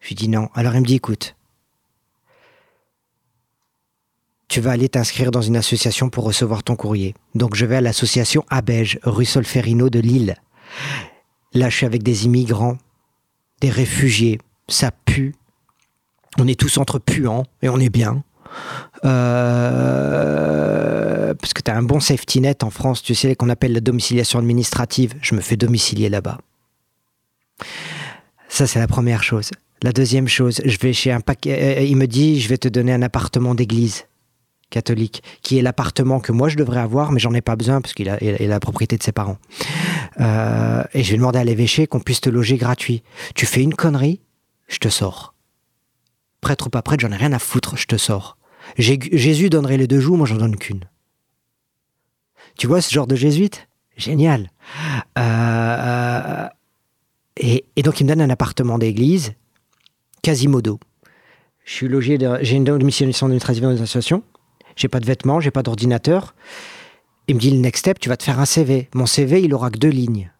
Je lui dis non. Alors il me dit écoute, tu vas aller t'inscrire dans une association pour recevoir ton courrier. Donc je vais à l'association Abège, rue Solferino de Lille. Là, je suis avec des immigrants, des réfugiés. Ça pue. On est tous entre puants et on est bien. Euh, parce que tu as un bon safety net en France, tu sais, qu'on appelle la domiciliation administrative. Je me fais domicilier là-bas. Ça, c'est la première chose. La deuxième chose, je vais chez un paquet. Euh, il me dit, je vais te donner un appartement d'église catholique, qui est l'appartement que moi je devrais avoir, mais j'en ai pas besoin parce qu'il a, la propriété de ses parents. Euh, et je vais demander à l'évêché qu'on puisse te loger gratuit. Tu fais une connerie, je te sors. Prêtre ou pas prêtre, j'en ai rien à foutre, je te sors. Jésus donnerait les deux joues, moi j'en donne qu'une. Tu vois ce genre de jésuite? Génial. Euh, et, donc il me donne un appartement d'église, Quasimodo. Je suis logé, j'ai une domiciliation dans une association, j'ai pas de vêtements, j'ai pas d'ordinateur. Il me dit le next step, tu vas te faire un CV. Mon CV, il aura que deux lignes.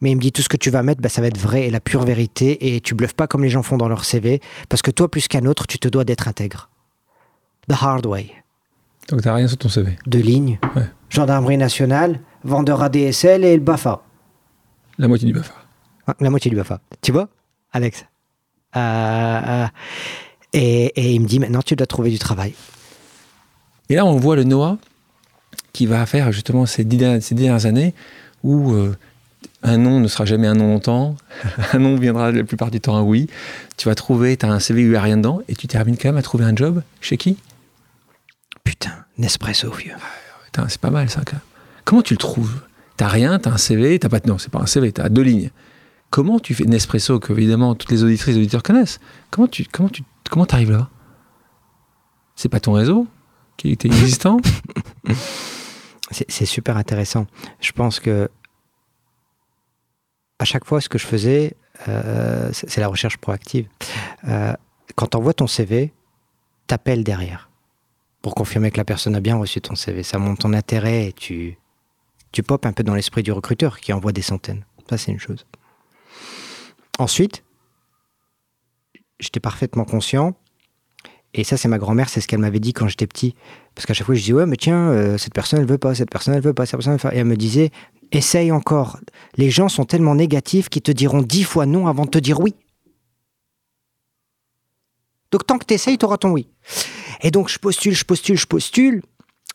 Mais il me dit tout ce que tu vas mettre, bah, ça va être vrai et la pure vérité et tu bluffes pas comme les gens font dans leur CV parce que toi, plus qu'un autre, tu te dois d'être intègre. The hard way.
Donc t'as rien sur ton CV
Deux lignes. Gendarmerie nationale, vendeur ADSL et le BAFA.
La moitié du BAFA.
la moitié du BAFA. Tu vois, Alex? Euh, euh, et, et, il me dit maintenant tu dois trouver du travail.
Et là on voit le Noah qui va faire justement ces, dix, ces dernières années où euh, un non ne sera jamais un non longtemps, un non viendra la plupart du temps un oui. Tu vas trouver, tu as un CV où il n'y a rien dedans, et tu termines quand même à trouver un job chez qui?
Putain, Nespresso, vieux.
Putain, c'est pas mal ça. Comment tu le trouves? T'as rien, t'as un CV, t'as pas non, c'est pas un CV, t'as deux lignes. Comment tu fais Nespresso que évidemment toutes les auditrices et auditeurs connaissent Comment tu comment tu comment t'arrives là? C'est pas ton réseau? Qui était existant
C'est super intéressant. Je pense que à chaque fois, ce que je faisais, euh, c'est la recherche proactive. Euh, quand on voit ton CV, t'appelles derrière pour confirmer que la personne a bien reçu ton CV. Ça monte ton intérêt et tu, tu popes un peu dans l'esprit du recruteur qui envoie des centaines. Ça, c'est une chose. Ensuite, j'étais parfaitement conscient. Et ça, c'est ma grand-mère, c'est ce qu'elle m'avait dit quand j'étais petit. Parce qu'à chaque fois, je disais, ouais, mais tiens, euh, cette personne, elle veut pas, cette personne, elle veut pas, cette personne, elle veut pas. Et elle me disait, essaye encore. Les gens sont tellement négatifs qu'ils te diront dix fois non avant de te dire oui. Donc tant que tu essayes, tu auras ton oui. Et donc je postule, je postule, je postule.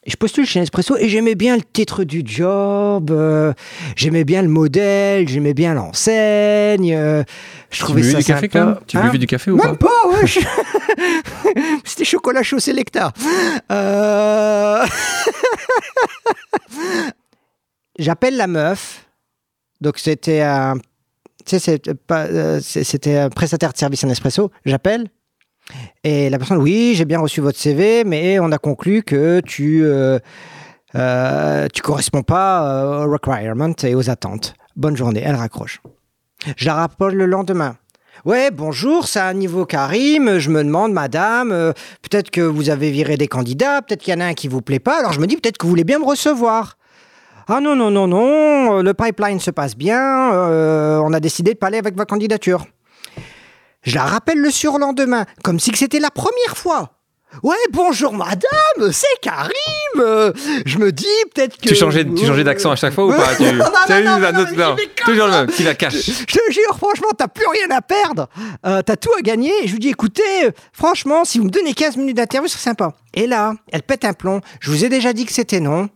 Je postule chez Nespresso et j'aimais bien le titre du job, euh, j'aimais bien le modèle, j'aimais bien l'enseigne. Euh, je trouvais
ça
du
café quand Tu buvais du café ou
Même pas, ouais. C'était chocolat chaud Selecta. Euh... J'appelle la meuf. Donc c'était un, euh, c'était un prestataire de service en espresso. J'appelle. Et la personne, oui, j'ai bien reçu votre CV, mais on a conclu que tu euh, euh, tu corresponds pas aux requirements et aux attentes. Bonne journée. Elle raccroche. Je la rappelle le lendemain. Ouais, bonjour, c'est un niveau Karim. Je me demande, madame, peut-être que vous avez viré des candidats, peut-être qu'il y en a un qui vous plaît pas. Alors je me dis, peut-être que vous voulez bien me recevoir. Ah non, non, non, non, euh, le pipeline se passe bien, euh, on a décidé de pas aller avec votre candidature. Je la rappelle le surlendemain, comme si c'était la première fois. Ouais, bonjour madame, c'est Karim. je me dis peut-être que.
Tu changeais, tu changeais d'accent à chaque fois ou pas? Tu...
Non, non, non, non,
toujours le même, tu la caches.
Je te jure, franchement, t'as plus rien à perdre. Euh, t'as tout à gagner. Et je lui dis, écoutez, franchement, si vous me donnez 15 minutes d'interview, c'est sympa. Et là, elle pète un plomb. Je vous ai déjà dit que c'était non.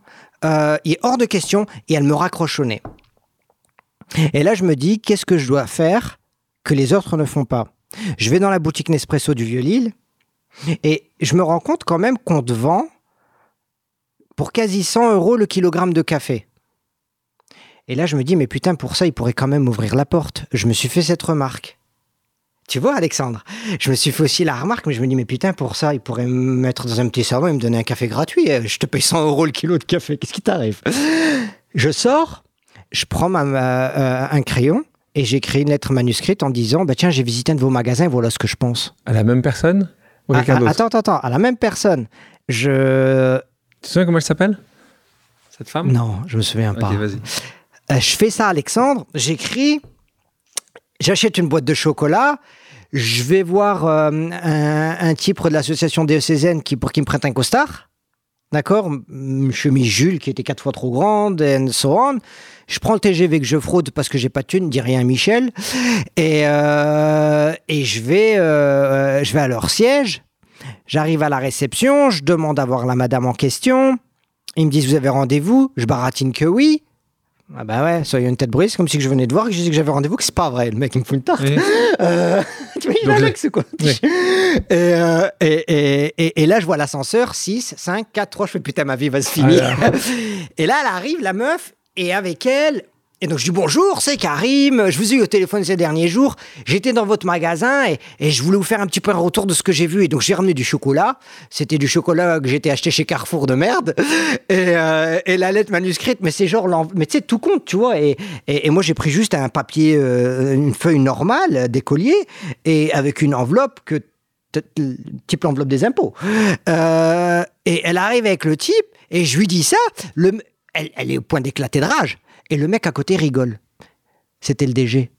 Euh, il est hors de question et elle me raccroche au nez. Et là, je me dis, qu'est-ce que je dois faire que les autres ne font pas? Je vais dans la boutique Nespresso du Vieux-Lille et je me rends compte quand même qu'on te vend pour quasi 100 euros le kilogramme de café. Et là, je me dis, mais putain, pour ça, il pourrait quand même ouvrir la porte. Je me suis fait cette remarque. Tu vois, Alexandre Je me suis fait aussi la remarque, mais je me dis, mais putain, pour ça, il pourrait me mettre dans un petit salon et me donner un café gratuit. Je te paye 100 euros le kilo de café. Qu'est-ce qui t'arrive? Je sors, je prends ma, euh, un crayon et j'écris une lettre manuscrite en disant bah, Tiens, j'ai visité un de vos magasins, voilà ce que je pense.
À la même personne ou à
Ah,
quelqu'un
ah,
d'autre
attends, attends, attends, à la même personne. Je.
Tu te souviens comment elle s'appelle? Cette femme?
Non, je me souviens
Ok,
pas.
vas-y.
Euh, je fais ça, Alexandre. J'écris. J'achète une boîte de chocolat. Je vais voir euh, un, un type de l'association diocésaine qui, pour qu'il me prête un costard. D'accord chemise Jules qui était quatre fois trop grande, and so on. Je prends le TGV que je fraude parce que j'ai pas de thune, dis rien Michel. Et, euh, et je, vais, euh, je vais à leur siège. J'arrive à la réception, je demande à voir la madame en question. Ils me disent Vous avez rendez-vous? Je baratine que oui. Ah bah ouais, soyez une tête brise, comme si je venais de voir, que je disais que j'avais rendez-vous, que c'est pas vrai. Le mec, il me fout une tarte.
Oui.
Euh, tu imagines
Donc,
Alex, quoi
Oui.
et, euh, et, et, et, là, je vois l'ascenseur, 6, 5, 4, 3, je fais putain, ma vie va se finir.
Ah
et là, elle arrive, la meuf, et avec elle... Et donc je dis bonjour, c'est Karim, je vous ai eu au téléphone ces derniers jours, j'étais dans votre magasin et, je voulais vous faire un petit peu un retour de ce que j'ai vu. Et donc j'ai ramené du chocolat, c'était du chocolat que j'étais acheté chez Carrefour de merde. Et, euh, la lettre manuscrite, mais c'est genre, mais tu sais, tout compte, tu vois, et, moi j'ai pris juste un papier, euh, une feuille normale d'écolier et avec une enveloppe que type l'enveloppe des impôts. Euh, et elle arrive avec le type, et je lui dis ça, le, elle, elle est au point d'éclater de rage. Et le mec à côté rigole. C'était le DG.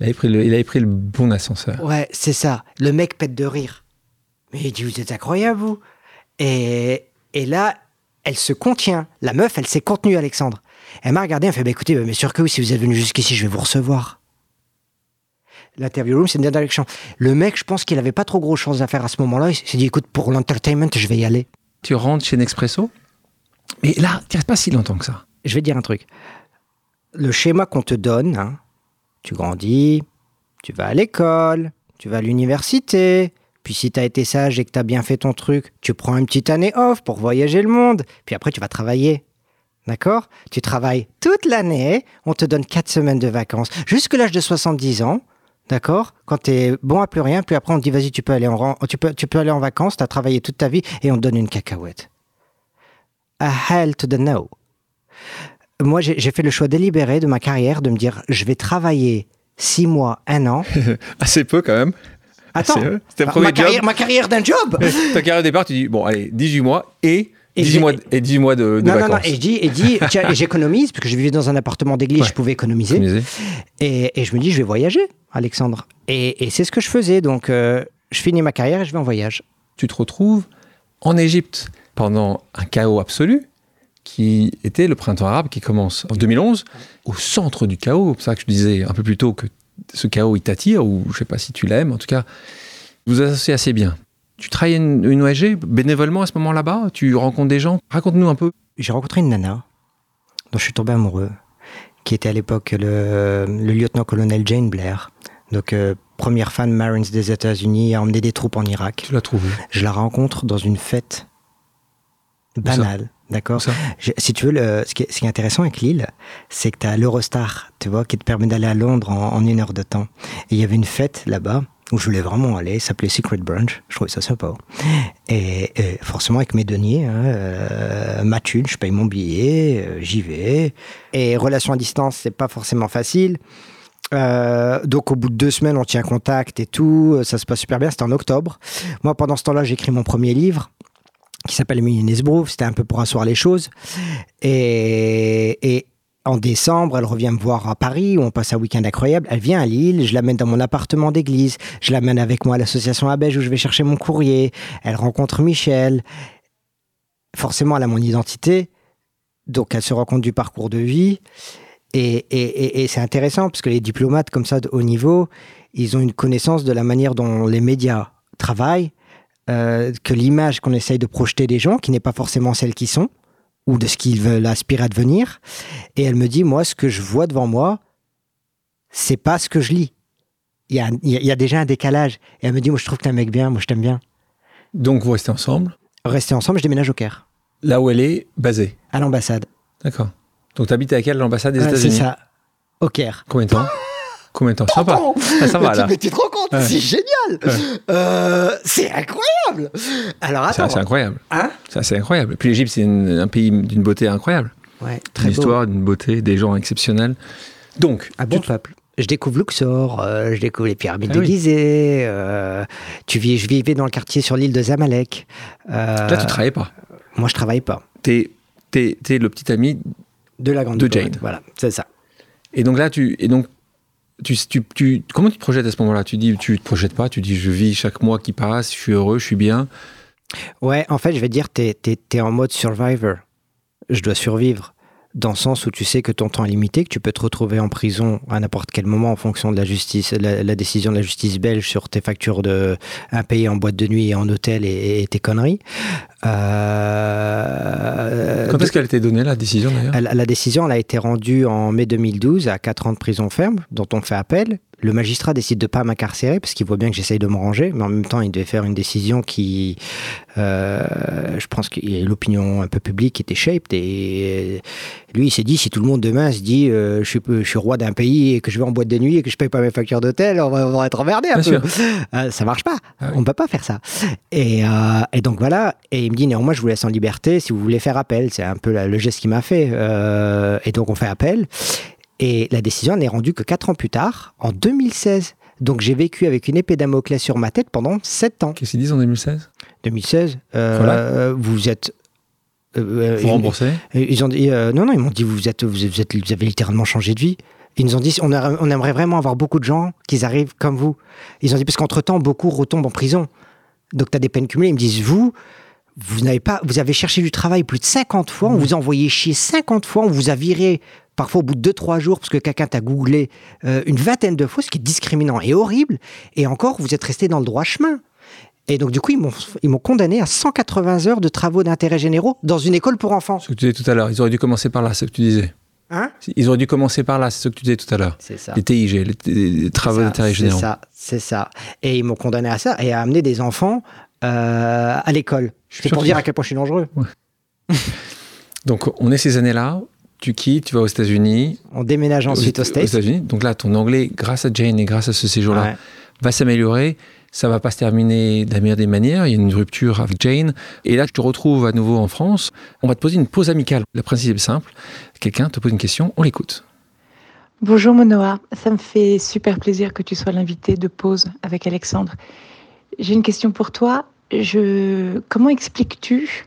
Il avait, pris le, il avait pris le bon ascenseur.
Ouais, c'est ça. Le mec pète de rire. Mais il dit, vous êtes incroyable, vous. Et, et là, elle se contient. La meuf, elle s'est contenue, Alexandre. Elle m'a regardé, elle fait, bah, écoutez, mais sûr que oui, si vous êtes venu jusqu'ici, je vais vous recevoir. L'interview room, c'est une dernière direction. Le mec, je pense qu'il avait pas trop gros chance à faire à ce moment-là. Il s'est dit, écoute, pour l'entertainment, je vais y aller.
Tu rentres chez Nespresso, mais là, tu restes pas si longtemps que ça.
Je vais dire un truc. Le schéma qu'on te donne, hein, tu grandis, tu vas à l'école, tu vas à l'université, puis si tu as été sage et que tu as bien fait ton truc, tu prends une petite année off pour voyager le monde, puis après tu vas travailler. D'accord? Tu travailles toute l'année, on te donne 4 semaines de vacances, jusque l'âge de 70 ans. D'accord? Quand tu es bon à plus rien, puis après on te dit vas-y, tu peux aller en, tu peux aller en vacances, tu as travaillé toute ta vie et on te donne une cacahuète. A hell to the no moi, j'ai fait le choix délibéré de ma carrière de me dire, je vais travailler six mois, un an.
Assez peu quand même.
Attends,
C'était
ma,
premier
ma
job.
carrière, ma carrière d'un job.
Ta carrière au départ, tu dis, bon, allez, 18 mois et,
Et
18,
j'ai-
mois, et 18 mois de, de
non, non, non.
vacances.
Et je dis, et dis, j'économise parce que je vivais dans un appartement d'église,
Ouais.
je pouvais économiser. Et, et je me dis, je vais voyager, Alexandre. Et, et c'est ce que je faisais. Donc, euh, je finis ma carrière et je vais en voyage.
tu te retrouves en Égypte pendant un chaos absolu qui était le printemps arabe qui commence en 2011 au centre du chaos. C'est pour ça que je disais un peu plus tôt que ce chaos il t'attire ou je sais pas si tu l'aimes. En tout cas, vous associez assez bien. Tu travaillais une, une ONG bénévolement à ce moment là-bas? Tu rencontres des gens? Raconte-nous un peu.
J'ai rencontré une nana dont je suis tombé amoureux, qui était à l'époque le, le lieutenant-colonel Jane Blair. Donc, euh, première femme Marines des États-Unis à emmener des troupes en Irak.
Tu l'as trouvé.
Je la rencontre dans une fête banale, d'accord Si tu veux, le, ce, qui est, ce qui est intéressant avec l'île, c'est que tu as l'Eurostar, tu vois, qui te permet d'aller à Londres en, en une heure de temps. Et il y avait une fête là-bas où je voulais vraiment aller, ça s'appelait Secret Brunch, je trouvais ça sympa. Et, et forcément avec mes deniers, hein, euh, ma thune, je paye mon billet, euh, j'y vais. Et relation à distance, c'est pas forcément facile. Euh, donc au bout de deux semaines, on tient contact et tout, ça se passe super bien, c'était en octobre. Moi, pendant ce temps-là, j'écris mon premier livre qui s'appelle Millionaire's c'était un peu pour asseoir les choses. Et, en décembre, elle revient me voir à Paris, où on passe un week-end incroyable. Elle vient à Lille, je l'amène dans mon appartement d'église, je l'amène avec moi à l'association Abège où je vais chercher mon courrier. Elle rencontre Michel. Forcément, elle a mon identité, donc elle se rend compte du parcours de vie. Et, et c'est intéressant, parce que les diplomates comme ça de haut niveau, ils ont une connaissance de la manière dont les médias travaillent, euh, que l'image qu'on essaye de projeter des gens, qui n'est pas forcément celle qu'ils sont, ou de ce qu'ils veulent aspirer à devenir. Et elle me dit, moi, ce que je vois devant moi, c'est pas ce que je lis. Il y a, y déjà un décalage. Et elle me dit, moi, je trouve que t'es un mec bien, moi, je t'aime bien.
Donc vous restez ensemble,
Rester ensemble, je déménage au Caire,
là où elle est basée?
à l'ambassade.
D'accord. Donc tu habites avec elle à l'ambassade des
Ouais, c'est
États-Unis?
ça, au Caire.
Combien de temps? Combien de temps Sympa. Ah, ça va
mais,
là.
tu, mais tu te rends compte,
Ouais.
c'est génial
Ouais.
Euh, C'est incroyable Alors
C'est
attends,
assez incroyable.
hein
C'est incroyable. Puis l'Égypte, c'est une- un pays d'une beauté incroyable.
Ouais,
Une
très beau.
histoire, d'une beauté, des gens exceptionnels. Donc,
Un bon peuple. Je découvre Luxor, euh, je découvre les pyramides
Ah
de
oui.
Gizeh. euh, tu vis, je vivais dans le quartier sur l'île de Zamalek. Euh,
là, tu travaillais pas.
Moi, je travaille pas.
T'es es, le petit ami.
De la grande
De. Jade.
Voilà, c'est ça.
Et donc là, tu. Et donc, tu, tu, tu- comment tu te projettes à ce moment-là? Tu dis, tu te projettes pas, tu dis, je vis chaque mois qui passe, je suis heureux, je suis bien.
Ouais, en fait, je vais dire, t'es es, en mode survivor. Je dois survivre. Dans le sens où tu sais que ton temps est limité, que tu peux te retrouver en prison à n'importe quel moment en fonction de la justice, la, la décision de la justice belge sur tes factures de impayées en boîte de nuit et en hôtel et, et tes conneries. Euh,
Quand est-ce qu'elle a été donnée, la décision d'ailleurs?
La, la décision elle a été rendue en mai 2012 à 4 ans de prison ferme, dont on fait appel. Le magistrat décide de pas m'incarcérer parce qu'il voit bien que j'essaye de me ranger, mais en même temps, il devait faire une décision qui, euh, je pense eu l'opinion un peu publique était shaped et lui, il s'est dit si tout le monde demain se dit euh, je, suis, je suis roi d'un pays et que je vais en boîte de nuit et que je paye pas mes factures d'hôtel, on va, on va être emmerdé un
Bien
peu. Euh, ça marche pas.
Ah oui.
On peut pas faire ça. Et, euh, et donc voilà. Et il me dit néanmoins, je vous laisse en liberté si vous voulez faire appel. C'est un peu la- le geste qu'il m'a fait. Et donc on fait appel. Et la décision n'est rendue que 4 ans plus tard, en 2016. Donc j'ai vécu avec une épée Damoclès sur ma tête pendant 7 ans.
Qu'est-ce qu'ils disent en 2016
2016, euh,
Voilà.
euh, vous êtes... euh,
Vous
ils-
remboursez?
ils ont dit euh, non non ils m'ont dit vous êtes vous êtes vous avez littéralement changé de vie. Ils nous ont dit on, a- on aimerait vraiment avoir beaucoup de gens qui arrivent comme vous. Ils ont dit parce qu'entre temps beaucoup retombent en prison. Donc tu as des peines cumulées. Ils me disent vous vous n'avez pas vous avez cherché du travail plus de 50 fois, on vous a envoyé chier 50 fois, on vous a viré parfois au bout de 2-3 jours parce que quelqu'un t'a googlé euh, une vingtaine de fois, ce qui est discriminant et horrible. Et encore vous êtes resté dans le droit chemin. Et donc du coup ils m'ont condamné à 180 heures de travaux d'intérêt généraux dans une école pour enfants.
Ce que tu disais tout à l'heure, ils auraient dû commencer par là, c'est ce que tu disais.
Hein?
Ils auraient dû commencer par là, c'est ce que tu disais tout à l'heure.
C'est ça.
Les TIG, les, les travaux
C'est
d'intérêt
C'est
généraux.
ça, c'est ça. Et ils m'ont condamné à ça et à amener des enfants euh, à l'école. C'est pour dire à quel point je suis dangereux.
Donc, on est ces années-là, tu quittes, tu vas aux États-Unis.
On déménage ensuite aux
aux
States.
États-Unis. Donc là, ton anglais, grâce à Jane et grâce à ce séjour-là,
Ouais.
va s'améliorer. Ça va pas se terminer de la meilleure des manières. Il y a une rupture avec Jane. Et là, je te retrouve à nouveau en France. On va te poser une pause amicale. Le principe est simple. Quelqu'un te pose une question, on l'écoute.
Bonjour Monoa, ça me fait super plaisir que tu sois l'invité de pause avec Alexandre. J'ai une question pour toi. Je... Comment expliques-tu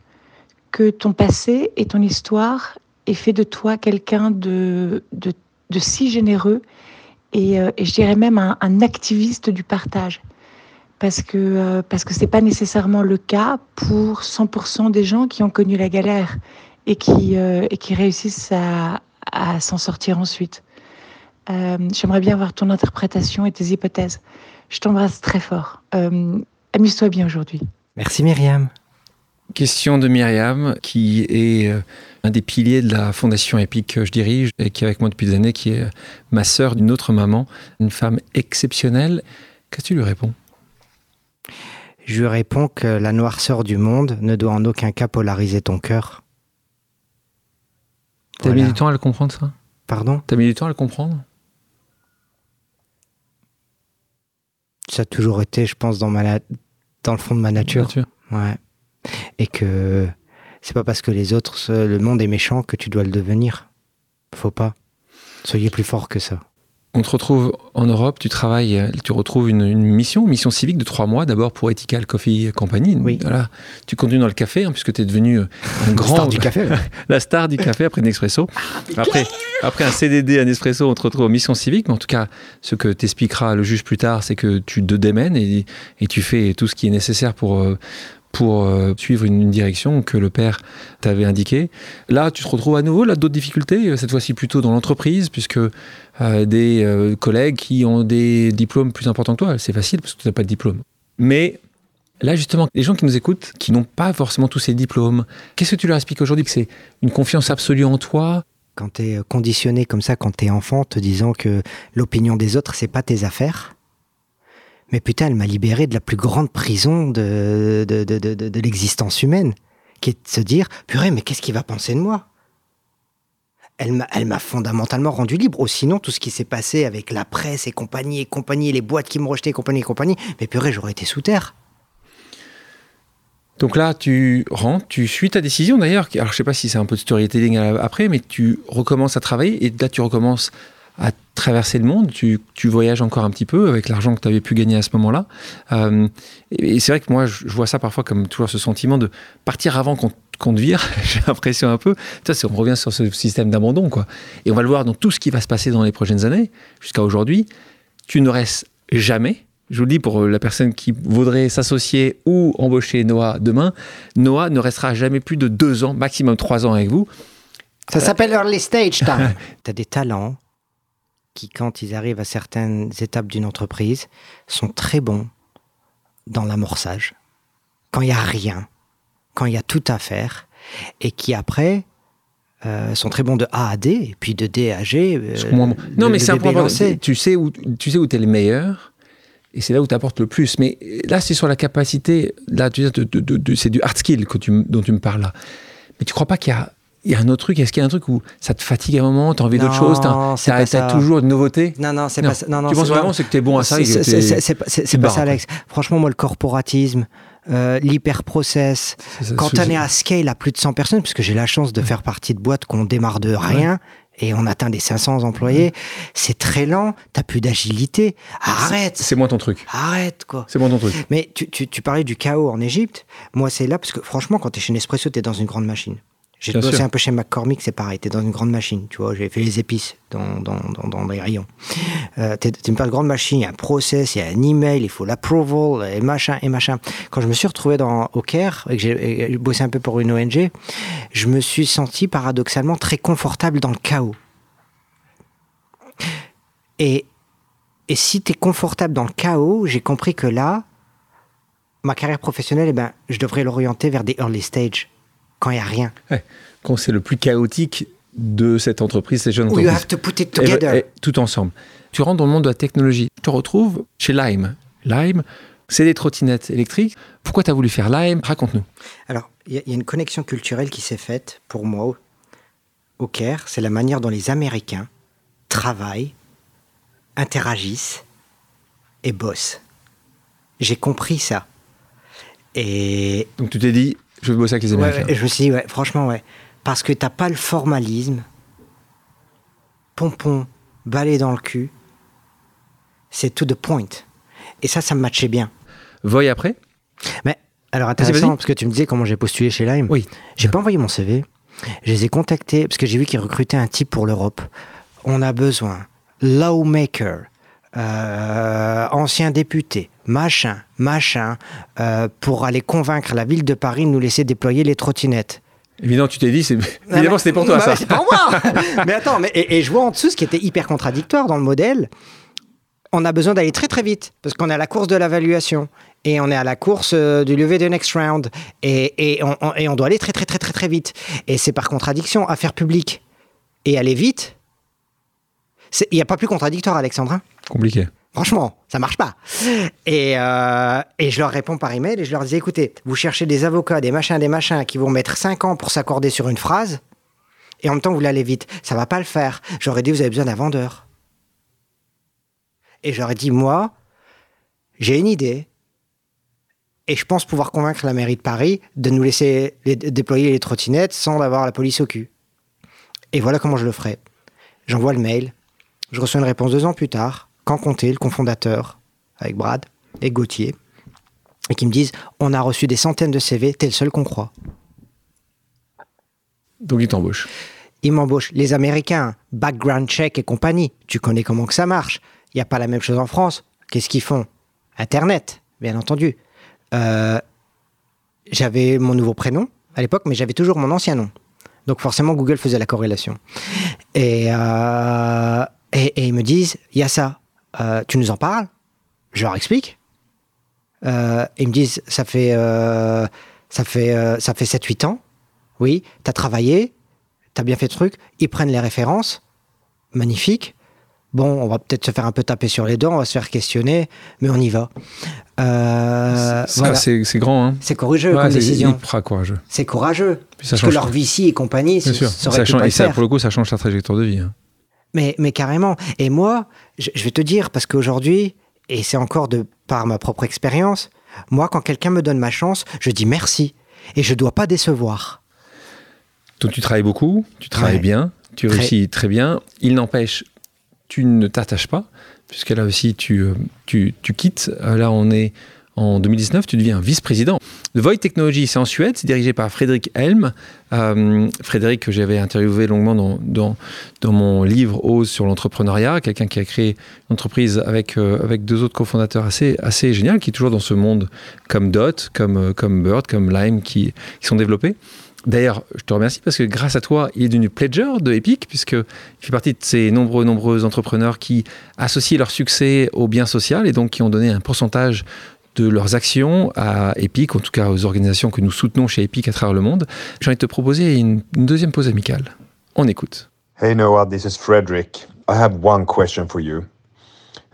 que ton passé et ton histoire aient fait de toi quelqu'un de, de, si généreux et, euh, et je dirais même un, activiste du partage parce que euh, parce que c'est pas nécessairement le cas pour 100% des gens qui ont connu la galère et qui euh, et qui réussissent à, à s'en sortir ensuite. J'aimerais bien avoir ton interprétation et tes hypothèses. Je t'embrasse très fort. Amuse-toi bien aujourd'hui.
Merci Myriam.
Question de Myriam, qui est euh, un des piliers de la fondation EPIC que je dirige et qui est avec moi depuis des années, qui est euh, ma sœur d'une autre maman, une femme exceptionnelle. Qu'est-ce que tu lui réponds?
Je lui réponds que la noirceur du monde ne doit en aucun cas polariser ton cœur.
T'as
Voilà.
mis du temps à le comprendre, ça?
Pardon?
T'as mis du temps à le comprendre?
Ça a toujours été, je pense, dans, ma na- dans le fond de ma nature.
Nature.
Ouais. Et que c'est pas parce que les autres, le monde est méchant que tu dois le devenir. Faut pas. Soyez plus fort que ça.
On te retrouve en Europe, tu travailles, tu retrouves une, une mission, mission civique de trois mois, d'abord pour Ethical Coffee Company.
Oui.
Voilà. Tu continues dans le café, hein, puisque tu es devenu un grand.
Star du café.
la star du café après Nespresso. Après, après un CDD à Nespresso, on te retrouve en mission civique. Mais en tout cas, ce que t'expliquera le juge plus tard, c'est que tu te démènes et, et tu fais tout ce qui est nécessaire pour, euh, pour euh, suivre une, direction que le père t'avait indiquée. Là, tu te retrouves à nouveau, là, d'autres difficultés, euh, cette fois-ci plutôt dans l'entreprise, puisque euh, des collègues qui ont des diplômes plus importants que toi, c'est facile parce que tu n'as pas de diplôme. Mais Là, justement, les gens qui nous écoutent, qui n'ont pas forcément tous ces diplômes, qu'est-ce que tu leur expliques aujourd'hui c'est une confiance absolue en toi?
Quand tu es conditionné comme ça, quand tu es enfant, te disant que l'opinion des autres, c'est pas tes affaires. Mais putain, elle m'a libéré de la plus grande prison de, de, de, de, de- l'existence humaine, qui est de se dire, purée, mais qu'est-ce qu'il va penser de moi? Elle m'a, fondamentalement rendu libre. Ou sinon, tout ce qui s'est passé avec la presse et compagnie et compagnie, les boîtes qui me rejetaient et compagnie et compagnie, mais purée, j'aurais été sous terre.
Donc là, tu rentres, tu suis ta décision d'ailleurs. Alors, je sais pas si c'est un peu de storytelling après, mais tu recommences à travailler et là, tu recommences à traverser le monde. Tu, tu voyages encore un petit peu avec l'argent que tu avais pu gagner à ce moment-là. Euh, et, c'est vrai que moi, je, vois ça parfois comme toujours ce sentiment de partir avant qu'on qu'on te vire, j'ai l'impression un peu. Ça, on revient sur ce système d'abandon, quoi. Et on va le voir dans tout ce qui va se passer dans les prochaines années, jusqu'à aujourd'hui. Tu ne restes jamais je vous le dis pour euh, la personne qui voudrait s'associer ou embaucher Noah demain, Noah ne restera jamais plus de deux ans, maximum trois ans avec vous.
Ça s'appelle early stage tu as des talents qui, quand ils arrivent à certaines étapes d'une entreprise, sont très bons dans l'amorçage. Quand il n'y a rien, quand il y a tout à faire, et qui après euh, sont très bons de A à D, et puis de D à G.
Euh, non, mais c'est un point. Tu sais où tu sais où es le meilleur et c'est là où tu apportes le plus. Mais là, c'est sur la capacité, là, tu de, c'est du hard skill que tu, dont tu me parles là. Mais tu crois pas qu'il y a, il y a un autre truc Est-ce qu'il y a un truc où ça te fatigue à un moment, tu as envie d'autre chose Tu as, toujours une nouveauté
Non, non, c'est pas ça. Non, non,
tu penses vraiment que tu es bon à ça
C'est pas ça, Alex. Franchement, moi, le corporatisme, euh, l'hyper-process, quand on est à scale à plus de 100 personnes, puisque j'ai la chance de faire partie de boîtes qu'on démarre de rien, et on atteint des 500 employés, c'est très lent, t'as plus d'agilité. Arrête
C'est moi ton truc.
Arrête, quoi.
C'est moi ton truc.
Mais tu, tu, tu parlais du chaos en Égypte. Moi, c'est là parce que franchement, quand t'es chez Nespresso, t'es dans une grande machine. J'ai bossé un peu chez McCormick, c'est pareil. T'es dans une grande machine, tu vois. J'ai fait les épices dans, dans, dans, dans les rayons. Euh, t'es une grande machine, il y a un process, il y a un email, il faut l'approval, et machin, et machin. Quand je me suis retrouvé dans, au Caire, et que j'ai bossé un peu pour une ONG, je me suis senti paradoxalement très confortable dans le chaos. Et, et si t'es confortable dans le chaos, j'ai compris que là, ma carrière professionnelle, eh ben, je devrais l'orienter vers des early stages quand il n'y a rien.
quand c'est le plus chaotique de cette entreprise, ces jeunes
entreprises. You have to put it together.
Et, tout ensemble. Tu rentres dans le monde de la technologie. Tu te retrouves chez Lime. Lime, c'est des trottinettes électriques. Pourquoi tu as voulu faire Lime? Raconte-nous.
Alors, il y, a une connexion culturelle qui s'est faite pour moi au Caire. C'est la manière dont les Américains travaillent, interagissent et bossent. J'ai compris ça. Et.
Donc tu t'es dit, je veux bosser avec les Américains.
je me suis dit, ouais, franchement, ouais. Parce que t'as pas le formalisme. Pompon, balai dans le cul. C'est to the point. Et ça, ça me matchait bien.
Voy après?
Mais, alors intéressant, parce que tu me disais comment j'ai postulé chez Lime.
Oui.
J'ai pas envoyé mon CV. Je les ai contactés, parce que j'ai vu qu'ils recrutaient un type pour l'Europe. On a besoin. Lawmaker. Euh, ancien député, machin, machin, euh, pour aller convaincre la ville de Paris de nous laisser déployer les trottinettes.
Évidemment, tu t'es dit, c'est... évidemment, c'était pour toi,
bah,
ça.
C'est pour moi Mais attends, mais, et, je vois en dessous ce qui était hyper contradictoire dans le modèle. On a besoin d'aller très très vite, parce qu'on est à la course de l'évaluation, et on est à la course euh, du lever de next round, et, et, on, et on doit aller très très très très très vite. Et c'est par contradiction, affaire publique et aller vite, il n'y a pas plus contradictoire, Alexandre. Hein
Compliqué.
Franchement, ça marche pas. Et, euh, et, je leur réponds par email et je leur dis écoutez, vous cherchez des avocats, des machins, des machins qui vont mettre 5 ans pour s'accorder sur une phrase, et en même temps vous aller vite. Ça va pas le faire. J'aurais dit vous avez besoin d'un vendeur. Et j'aurais dit moi, j'ai une idée. Et je pense pouvoir convaincre la mairie de Paris de nous laisser déployer les trottinettes sans avoir la police au cul. Et voilà comment je le ferai. J'envoie le mail, je reçois une réponse deux ans plus tard, quand compter, le cofondateur, avec Brad et Gauthier, et qui me disent On a reçu des centaines de CV, t'es le seul qu'on croit.
Donc ils t'embauchent.
Ils m'embauchent. Les Américains, background check et compagnie, tu connais comment que ça marche. Il n'y a pas la même chose en France. Qu'est-ce qu'ils font? Internet, bien entendu. Euh, j'avais mon nouveau prénom à l'époque, mais j'avais toujours mon ancien nom. Donc forcément, Google faisait la corrélation. Et, euh, et, ils me disent, il y a ça, euh, tu nous en parles? Je leur explique. Euh, ils me disent, ça fait, euh, ça fait, ça fait 7-8 ans. Oui, tu as travaillé, tu as bien fait le truc. Ils prennent les références. Magnifique. Bon, on va peut-être se faire un peu taper sur les dents, on va se faire questionner, mais on y va.
C'est grand, hein
C'est courageux comme décision.
C'est courageux.
C'est courageux. parce que leur VC et compagnie.
Ça change, et ça, pour le coup, ça change ta trajectoire de vie. Hein.
Mais, mais carrément. Et moi, je, vais te dire, parce qu'aujourd'hui, et c'est encore de par ma propre expérience, Moi, quand quelqu'un me donne ma chance, je dis merci. Et je ne dois pas décevoir.
Donc tu travailles beaucoup, tu travailles bien, tu réussis très bien. Il n'empêche, tu ne t'attaches pas, puisque là aussi tu, euh, tu, tu quittes. Là, on est en 2019, tu deviens vice-président. The Void Technology, c'est en Suède, c'est dirigé par Frédéric Helm. Euh, Frédéric, que j'avais interviewé longuement dans, dans, mon livre Ose sur l'entrepreneuriat, quelqu'un qui a créé une entreprise avec, euh, avec deux autres cofondateurs assez, assez génial, qui est toujours dans ce monde comme Dot, comme, euh, comme Bird, comme Lime, qui, qui sont développés. D'ailleurs, je te remercie parce que grâce à toi, il est devenu pledger de Epic, puisqu'il fait partie de ces nombreux, nombreux entrepreneurs qui associent leur succès au bien social et donc qui ont donné un pourcentage de leurs actions à Epic, en tout cas aux organisations que nous soutenons chez Epic à travers le monde. J'ai envie de te proposer une, une deuxième pause amicale. On écoute.
Hey Noah, this is Frederick. I have one question for you.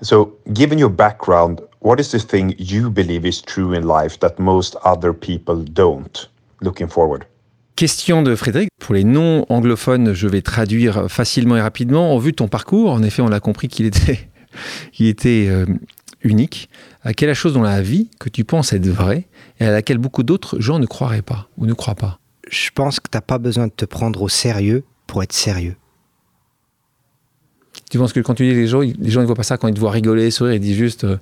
So, given your background, what is the thing you believe is true in life that most other people don't? Looking forward.
Question de Frédéric. Pour les non-anglophones, je vais traduire facilement et rapidement. En vue de ton parcours, en effet, on l'a compris qu'il était, il était euh, unique. Quelle est la chose dans la vie que tu penses être vraie et à laquelle beaucoup d'autres gens ne croiraient pas ou ne croient pas
Je pense que tu n'as pas besoin de te prendre au sérieux pour être sérieux.
Tu penses que quand tu dis les gens, les gens ne voient pas ça quand ils te voient rigoler, sourire, ils disent juste. Euh,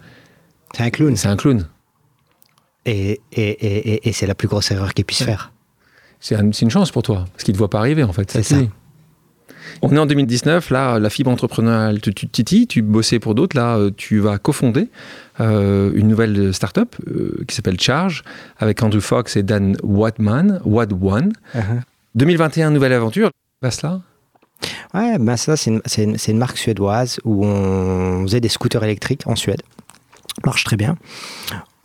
c'est un clown.
C'est un clown.
Et, et, et, et c'est la plus grosse erreur qu'ils puissent ouais. faire.
C'est un, une chance pour toi, parce qu'ils ne te voient pas arriver en fait.
C'est ça.
On est en 2019, là, la fibre entrepreneuriale tu titille, tu bossais pour d'autres, là, euh, tu vas cofonder euh, une nouvelle start-up euh, qui s'appelle Charge, avec Andrew Fox et Dan Wadman, Wad One. Uh -huh. 2021, nouvelle aventure. Basla
Ouais, Basla, c'est une, une, une, marque suédoise où on faisait des scooters électriques en Suède. Marche très bien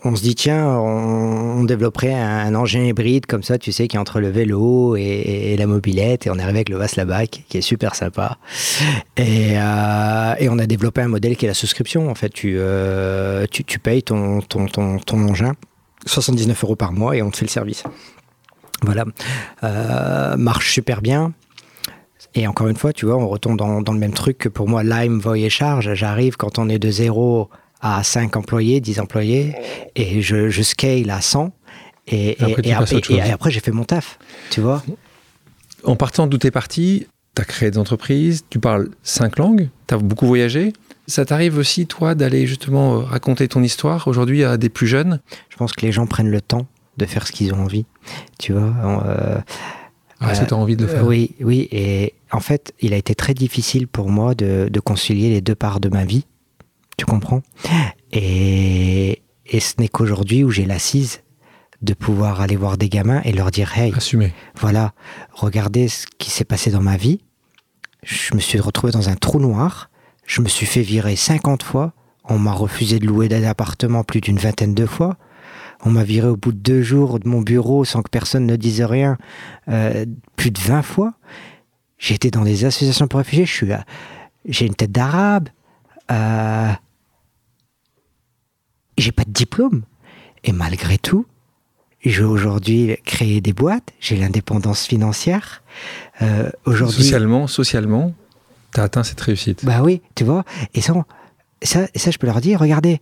on se dit tiens, on, développerait un, engin hybride comme ça, tu sais, qui est entre le vélo et, la mobilette, et on est arrivé avec le Vaslabac, qui est super sympa. Et, euh, et, on a développé un modèle qui est la souscription. En fait, tu, euh, tu, payes ton, ton, ton, engin 79 euros par mois et on te fait le service. Voilà, euh, marche super bien. Et encore une fois, tu vois, on retombe dans, dans le même truc que pour moi, Lime, Voy et Charge. J'arrive quand on est de zéro à 5 employés, 10 employés, et je, je scale à 100. Et, et, après, et, après, et après, j'ai fait mon taf, tu vois.
En partant d'où tu es parti, tu as créé des entreprises, tu parles 5 langues, tu as beaucoup voyagé. Ça t'arrive aussi, toi, d'aller justement raconter ton histoire aujourd'hui à des plus jeunes?
Je pense que les gens prennent le temps de faire ce qu'ils ont envie, tu vois. Euh,
ah, tu as envie de le faire
Oui, oui. Et en fait, il a été très difficile pour moi de, de concilier les deux parts de ma vie. Tu comprends? Et, et ce n'est qu'aujourd'hui où j'ai l'assise de pouvoir aller voir des gamins et leur dire Hey,
Assumer.
voilà, regardez ce qui s'est passé dans ma vie. Je me suis retrouvé dans un trou noir. Je me suis fait virer 50 fois. On m'a refusé de louer d'appartement plus d'une vingtaine de fois. On m'a viré au bout de deux jours de mon bureau sans que personne ne dise rien euh, plus de 20 fois. Été dans des associations pour réfugiés. J'ai une tête d'arabe. Euh, diplôme. Et malgré tout, j'ai aujourd'hui créé des boîtes, j'ai l'indépendance financière. Euh, aujourd'hui,
socialement, socialement, tu as atteint cette réussite.
Bah oui, tu vois. Et ça, ça, ça, je peux leur dire, regardez,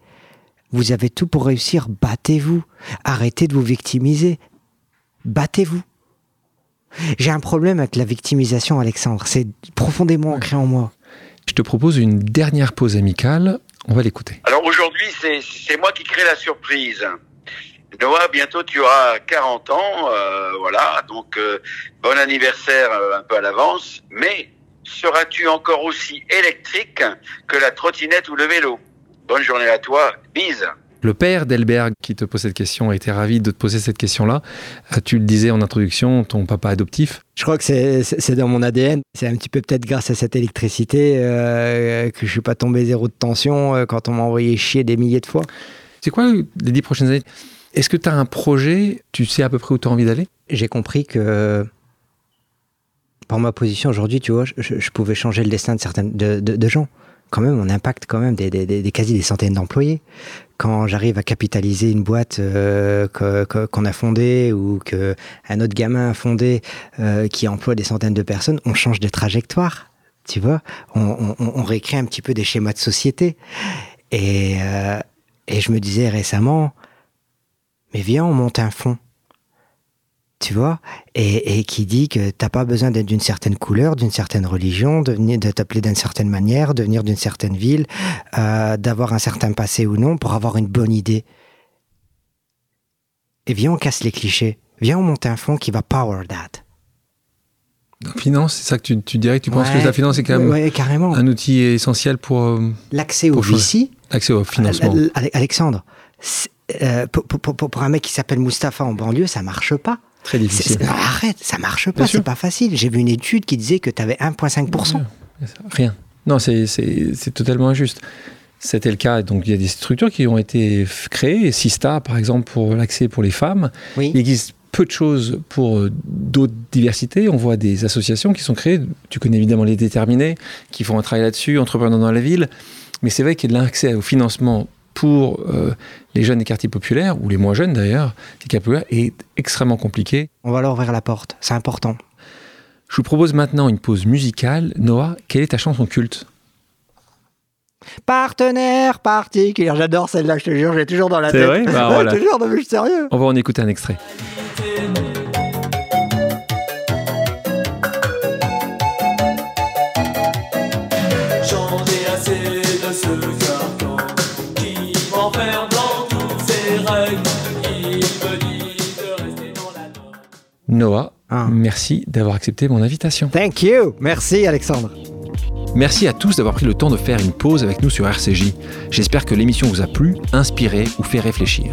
vous avez tout pour réussir, battez-vous. Arrêtez de vous victimiser. Battez-vous. J'ai un problème avec la victimisation, Alexandre. C'est profondément ancré en moi.
Je te propose une dernière pause amicale. On va l'écouter.
Alors aujourd'hui, c'est moi qui crée la surprise. Noah, bientôt tu auras 40 ans, euh, voilà, donc euh, bon anniversaire euh, un peu à l'avance, mais seras-tu encore aussi électrique que la trottinette ou le vélo? Bonne journée à toi, bise
le père d'Elberg qui te pose cette question a été ravi de te poser cette question-là. Tu le disais en introduction, ton papa adoptif.
Je crois que c'est dans mon ADN. C'est un petit peu peut-être grâce à cette électricité euh, que je suis pas tombé zéro de tension euh, quand on m'a envoyé chier des milliers de fois.
C'est quoi les dix prochaines années? Est-ce que tu as un projet? Tu sais à peu près où tu as envie d'aller?
J'ai compris que par ma position aujourd'hui, tu vois, je, je, pouvais changer le destin de certaines de, de, de gens quand même, on impacte quand même des, quasi des centaines d'employés. Quand j'arrive à capitaliser une boîte euh, qu'on a fondée ou que un autre gamin a fondé euh, qui emploie des centaines de personnes, on change de trajectoire. Tu vois, on, on, réécrit un petit peu des schémas de société. Et, euh, et je me disais récemment, mais viens, on monte un fond. Tu vois et, et, qui dit que t'as pas besoin d'être d'une certaine couleur, d'une certaine religion, de, venir, de t'appeler d'une certaine manière, de venir d'une certaine ville, euh, d'avoir un certain passé ou non pour avoir une bonne idée. Et viens, on casse les clichés. Viens, on monte un fond qui va power that.
La finance, c'est ça que tu, tu, dirais que tu penses que la finance est quand même
ouais, carrément.
un outil essentiel pour, euh,
L'accès au. VC,
l'accès au financement.
Al- Al- Alexandre, euh, pour, pour- pour- pour un mec qui s'appelle Mustapha en banlieue, ça marche pas.
Très difficile.
c'est- non, arrête, ça marche pas, c'est pas facile. J'ai vu une étude qui disait que tu avais 1,5%.
Rien. Non, c'est- c'est c'est totalement injuste. C'était le cas. Donc, il y a des structures qui ont été créées. Sista, par exemple, pour l'accès pour les femmes.
Oui.
Il existe peu de choses pour euh, d'autres diversités. On voit des associations qui sont créées. Tu connais évidemment les déterminés, qui font un travail là-dessus, entrepreneurs dans la ville. Mais c'est vrai que l'accès au financement pour euh, les jeunes des quartiers populaires, ou les moins jeunes d'ailleurs, des quartiers populaires, est extrêmement compliqué.
On va leur ouvrir la porte, c'est important.
Je vous propose maintenant une pause musicale. Noah, quelle est ta chanson culte?
Partenaire particulier, j'adore celle-là, je te jure, j'ai toujours dans la
C'est
tête.
vrai? Bah, voilà.
Jure, non, mais je suis sérieux.
On va en écouter un extrait. Noah,
Ah.
merci d'avoir accepté mon invitation.
Thank you. Merci Alexandre.
Merci à tous d'avoir pris le temps de faire une pause avec nous sur RCJ. J'espère que l'émission vous a plu, inspiré ou fait réfléchir.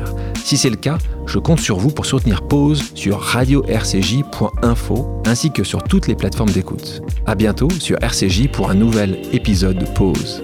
Si c'est le cas, je compte sur vous pour soutenir Pause sur radio-rcj.info ainsi que sur toutes les plateformes d'écoute. À bientôt sur RCJ pour un nouvel épisode de Pause.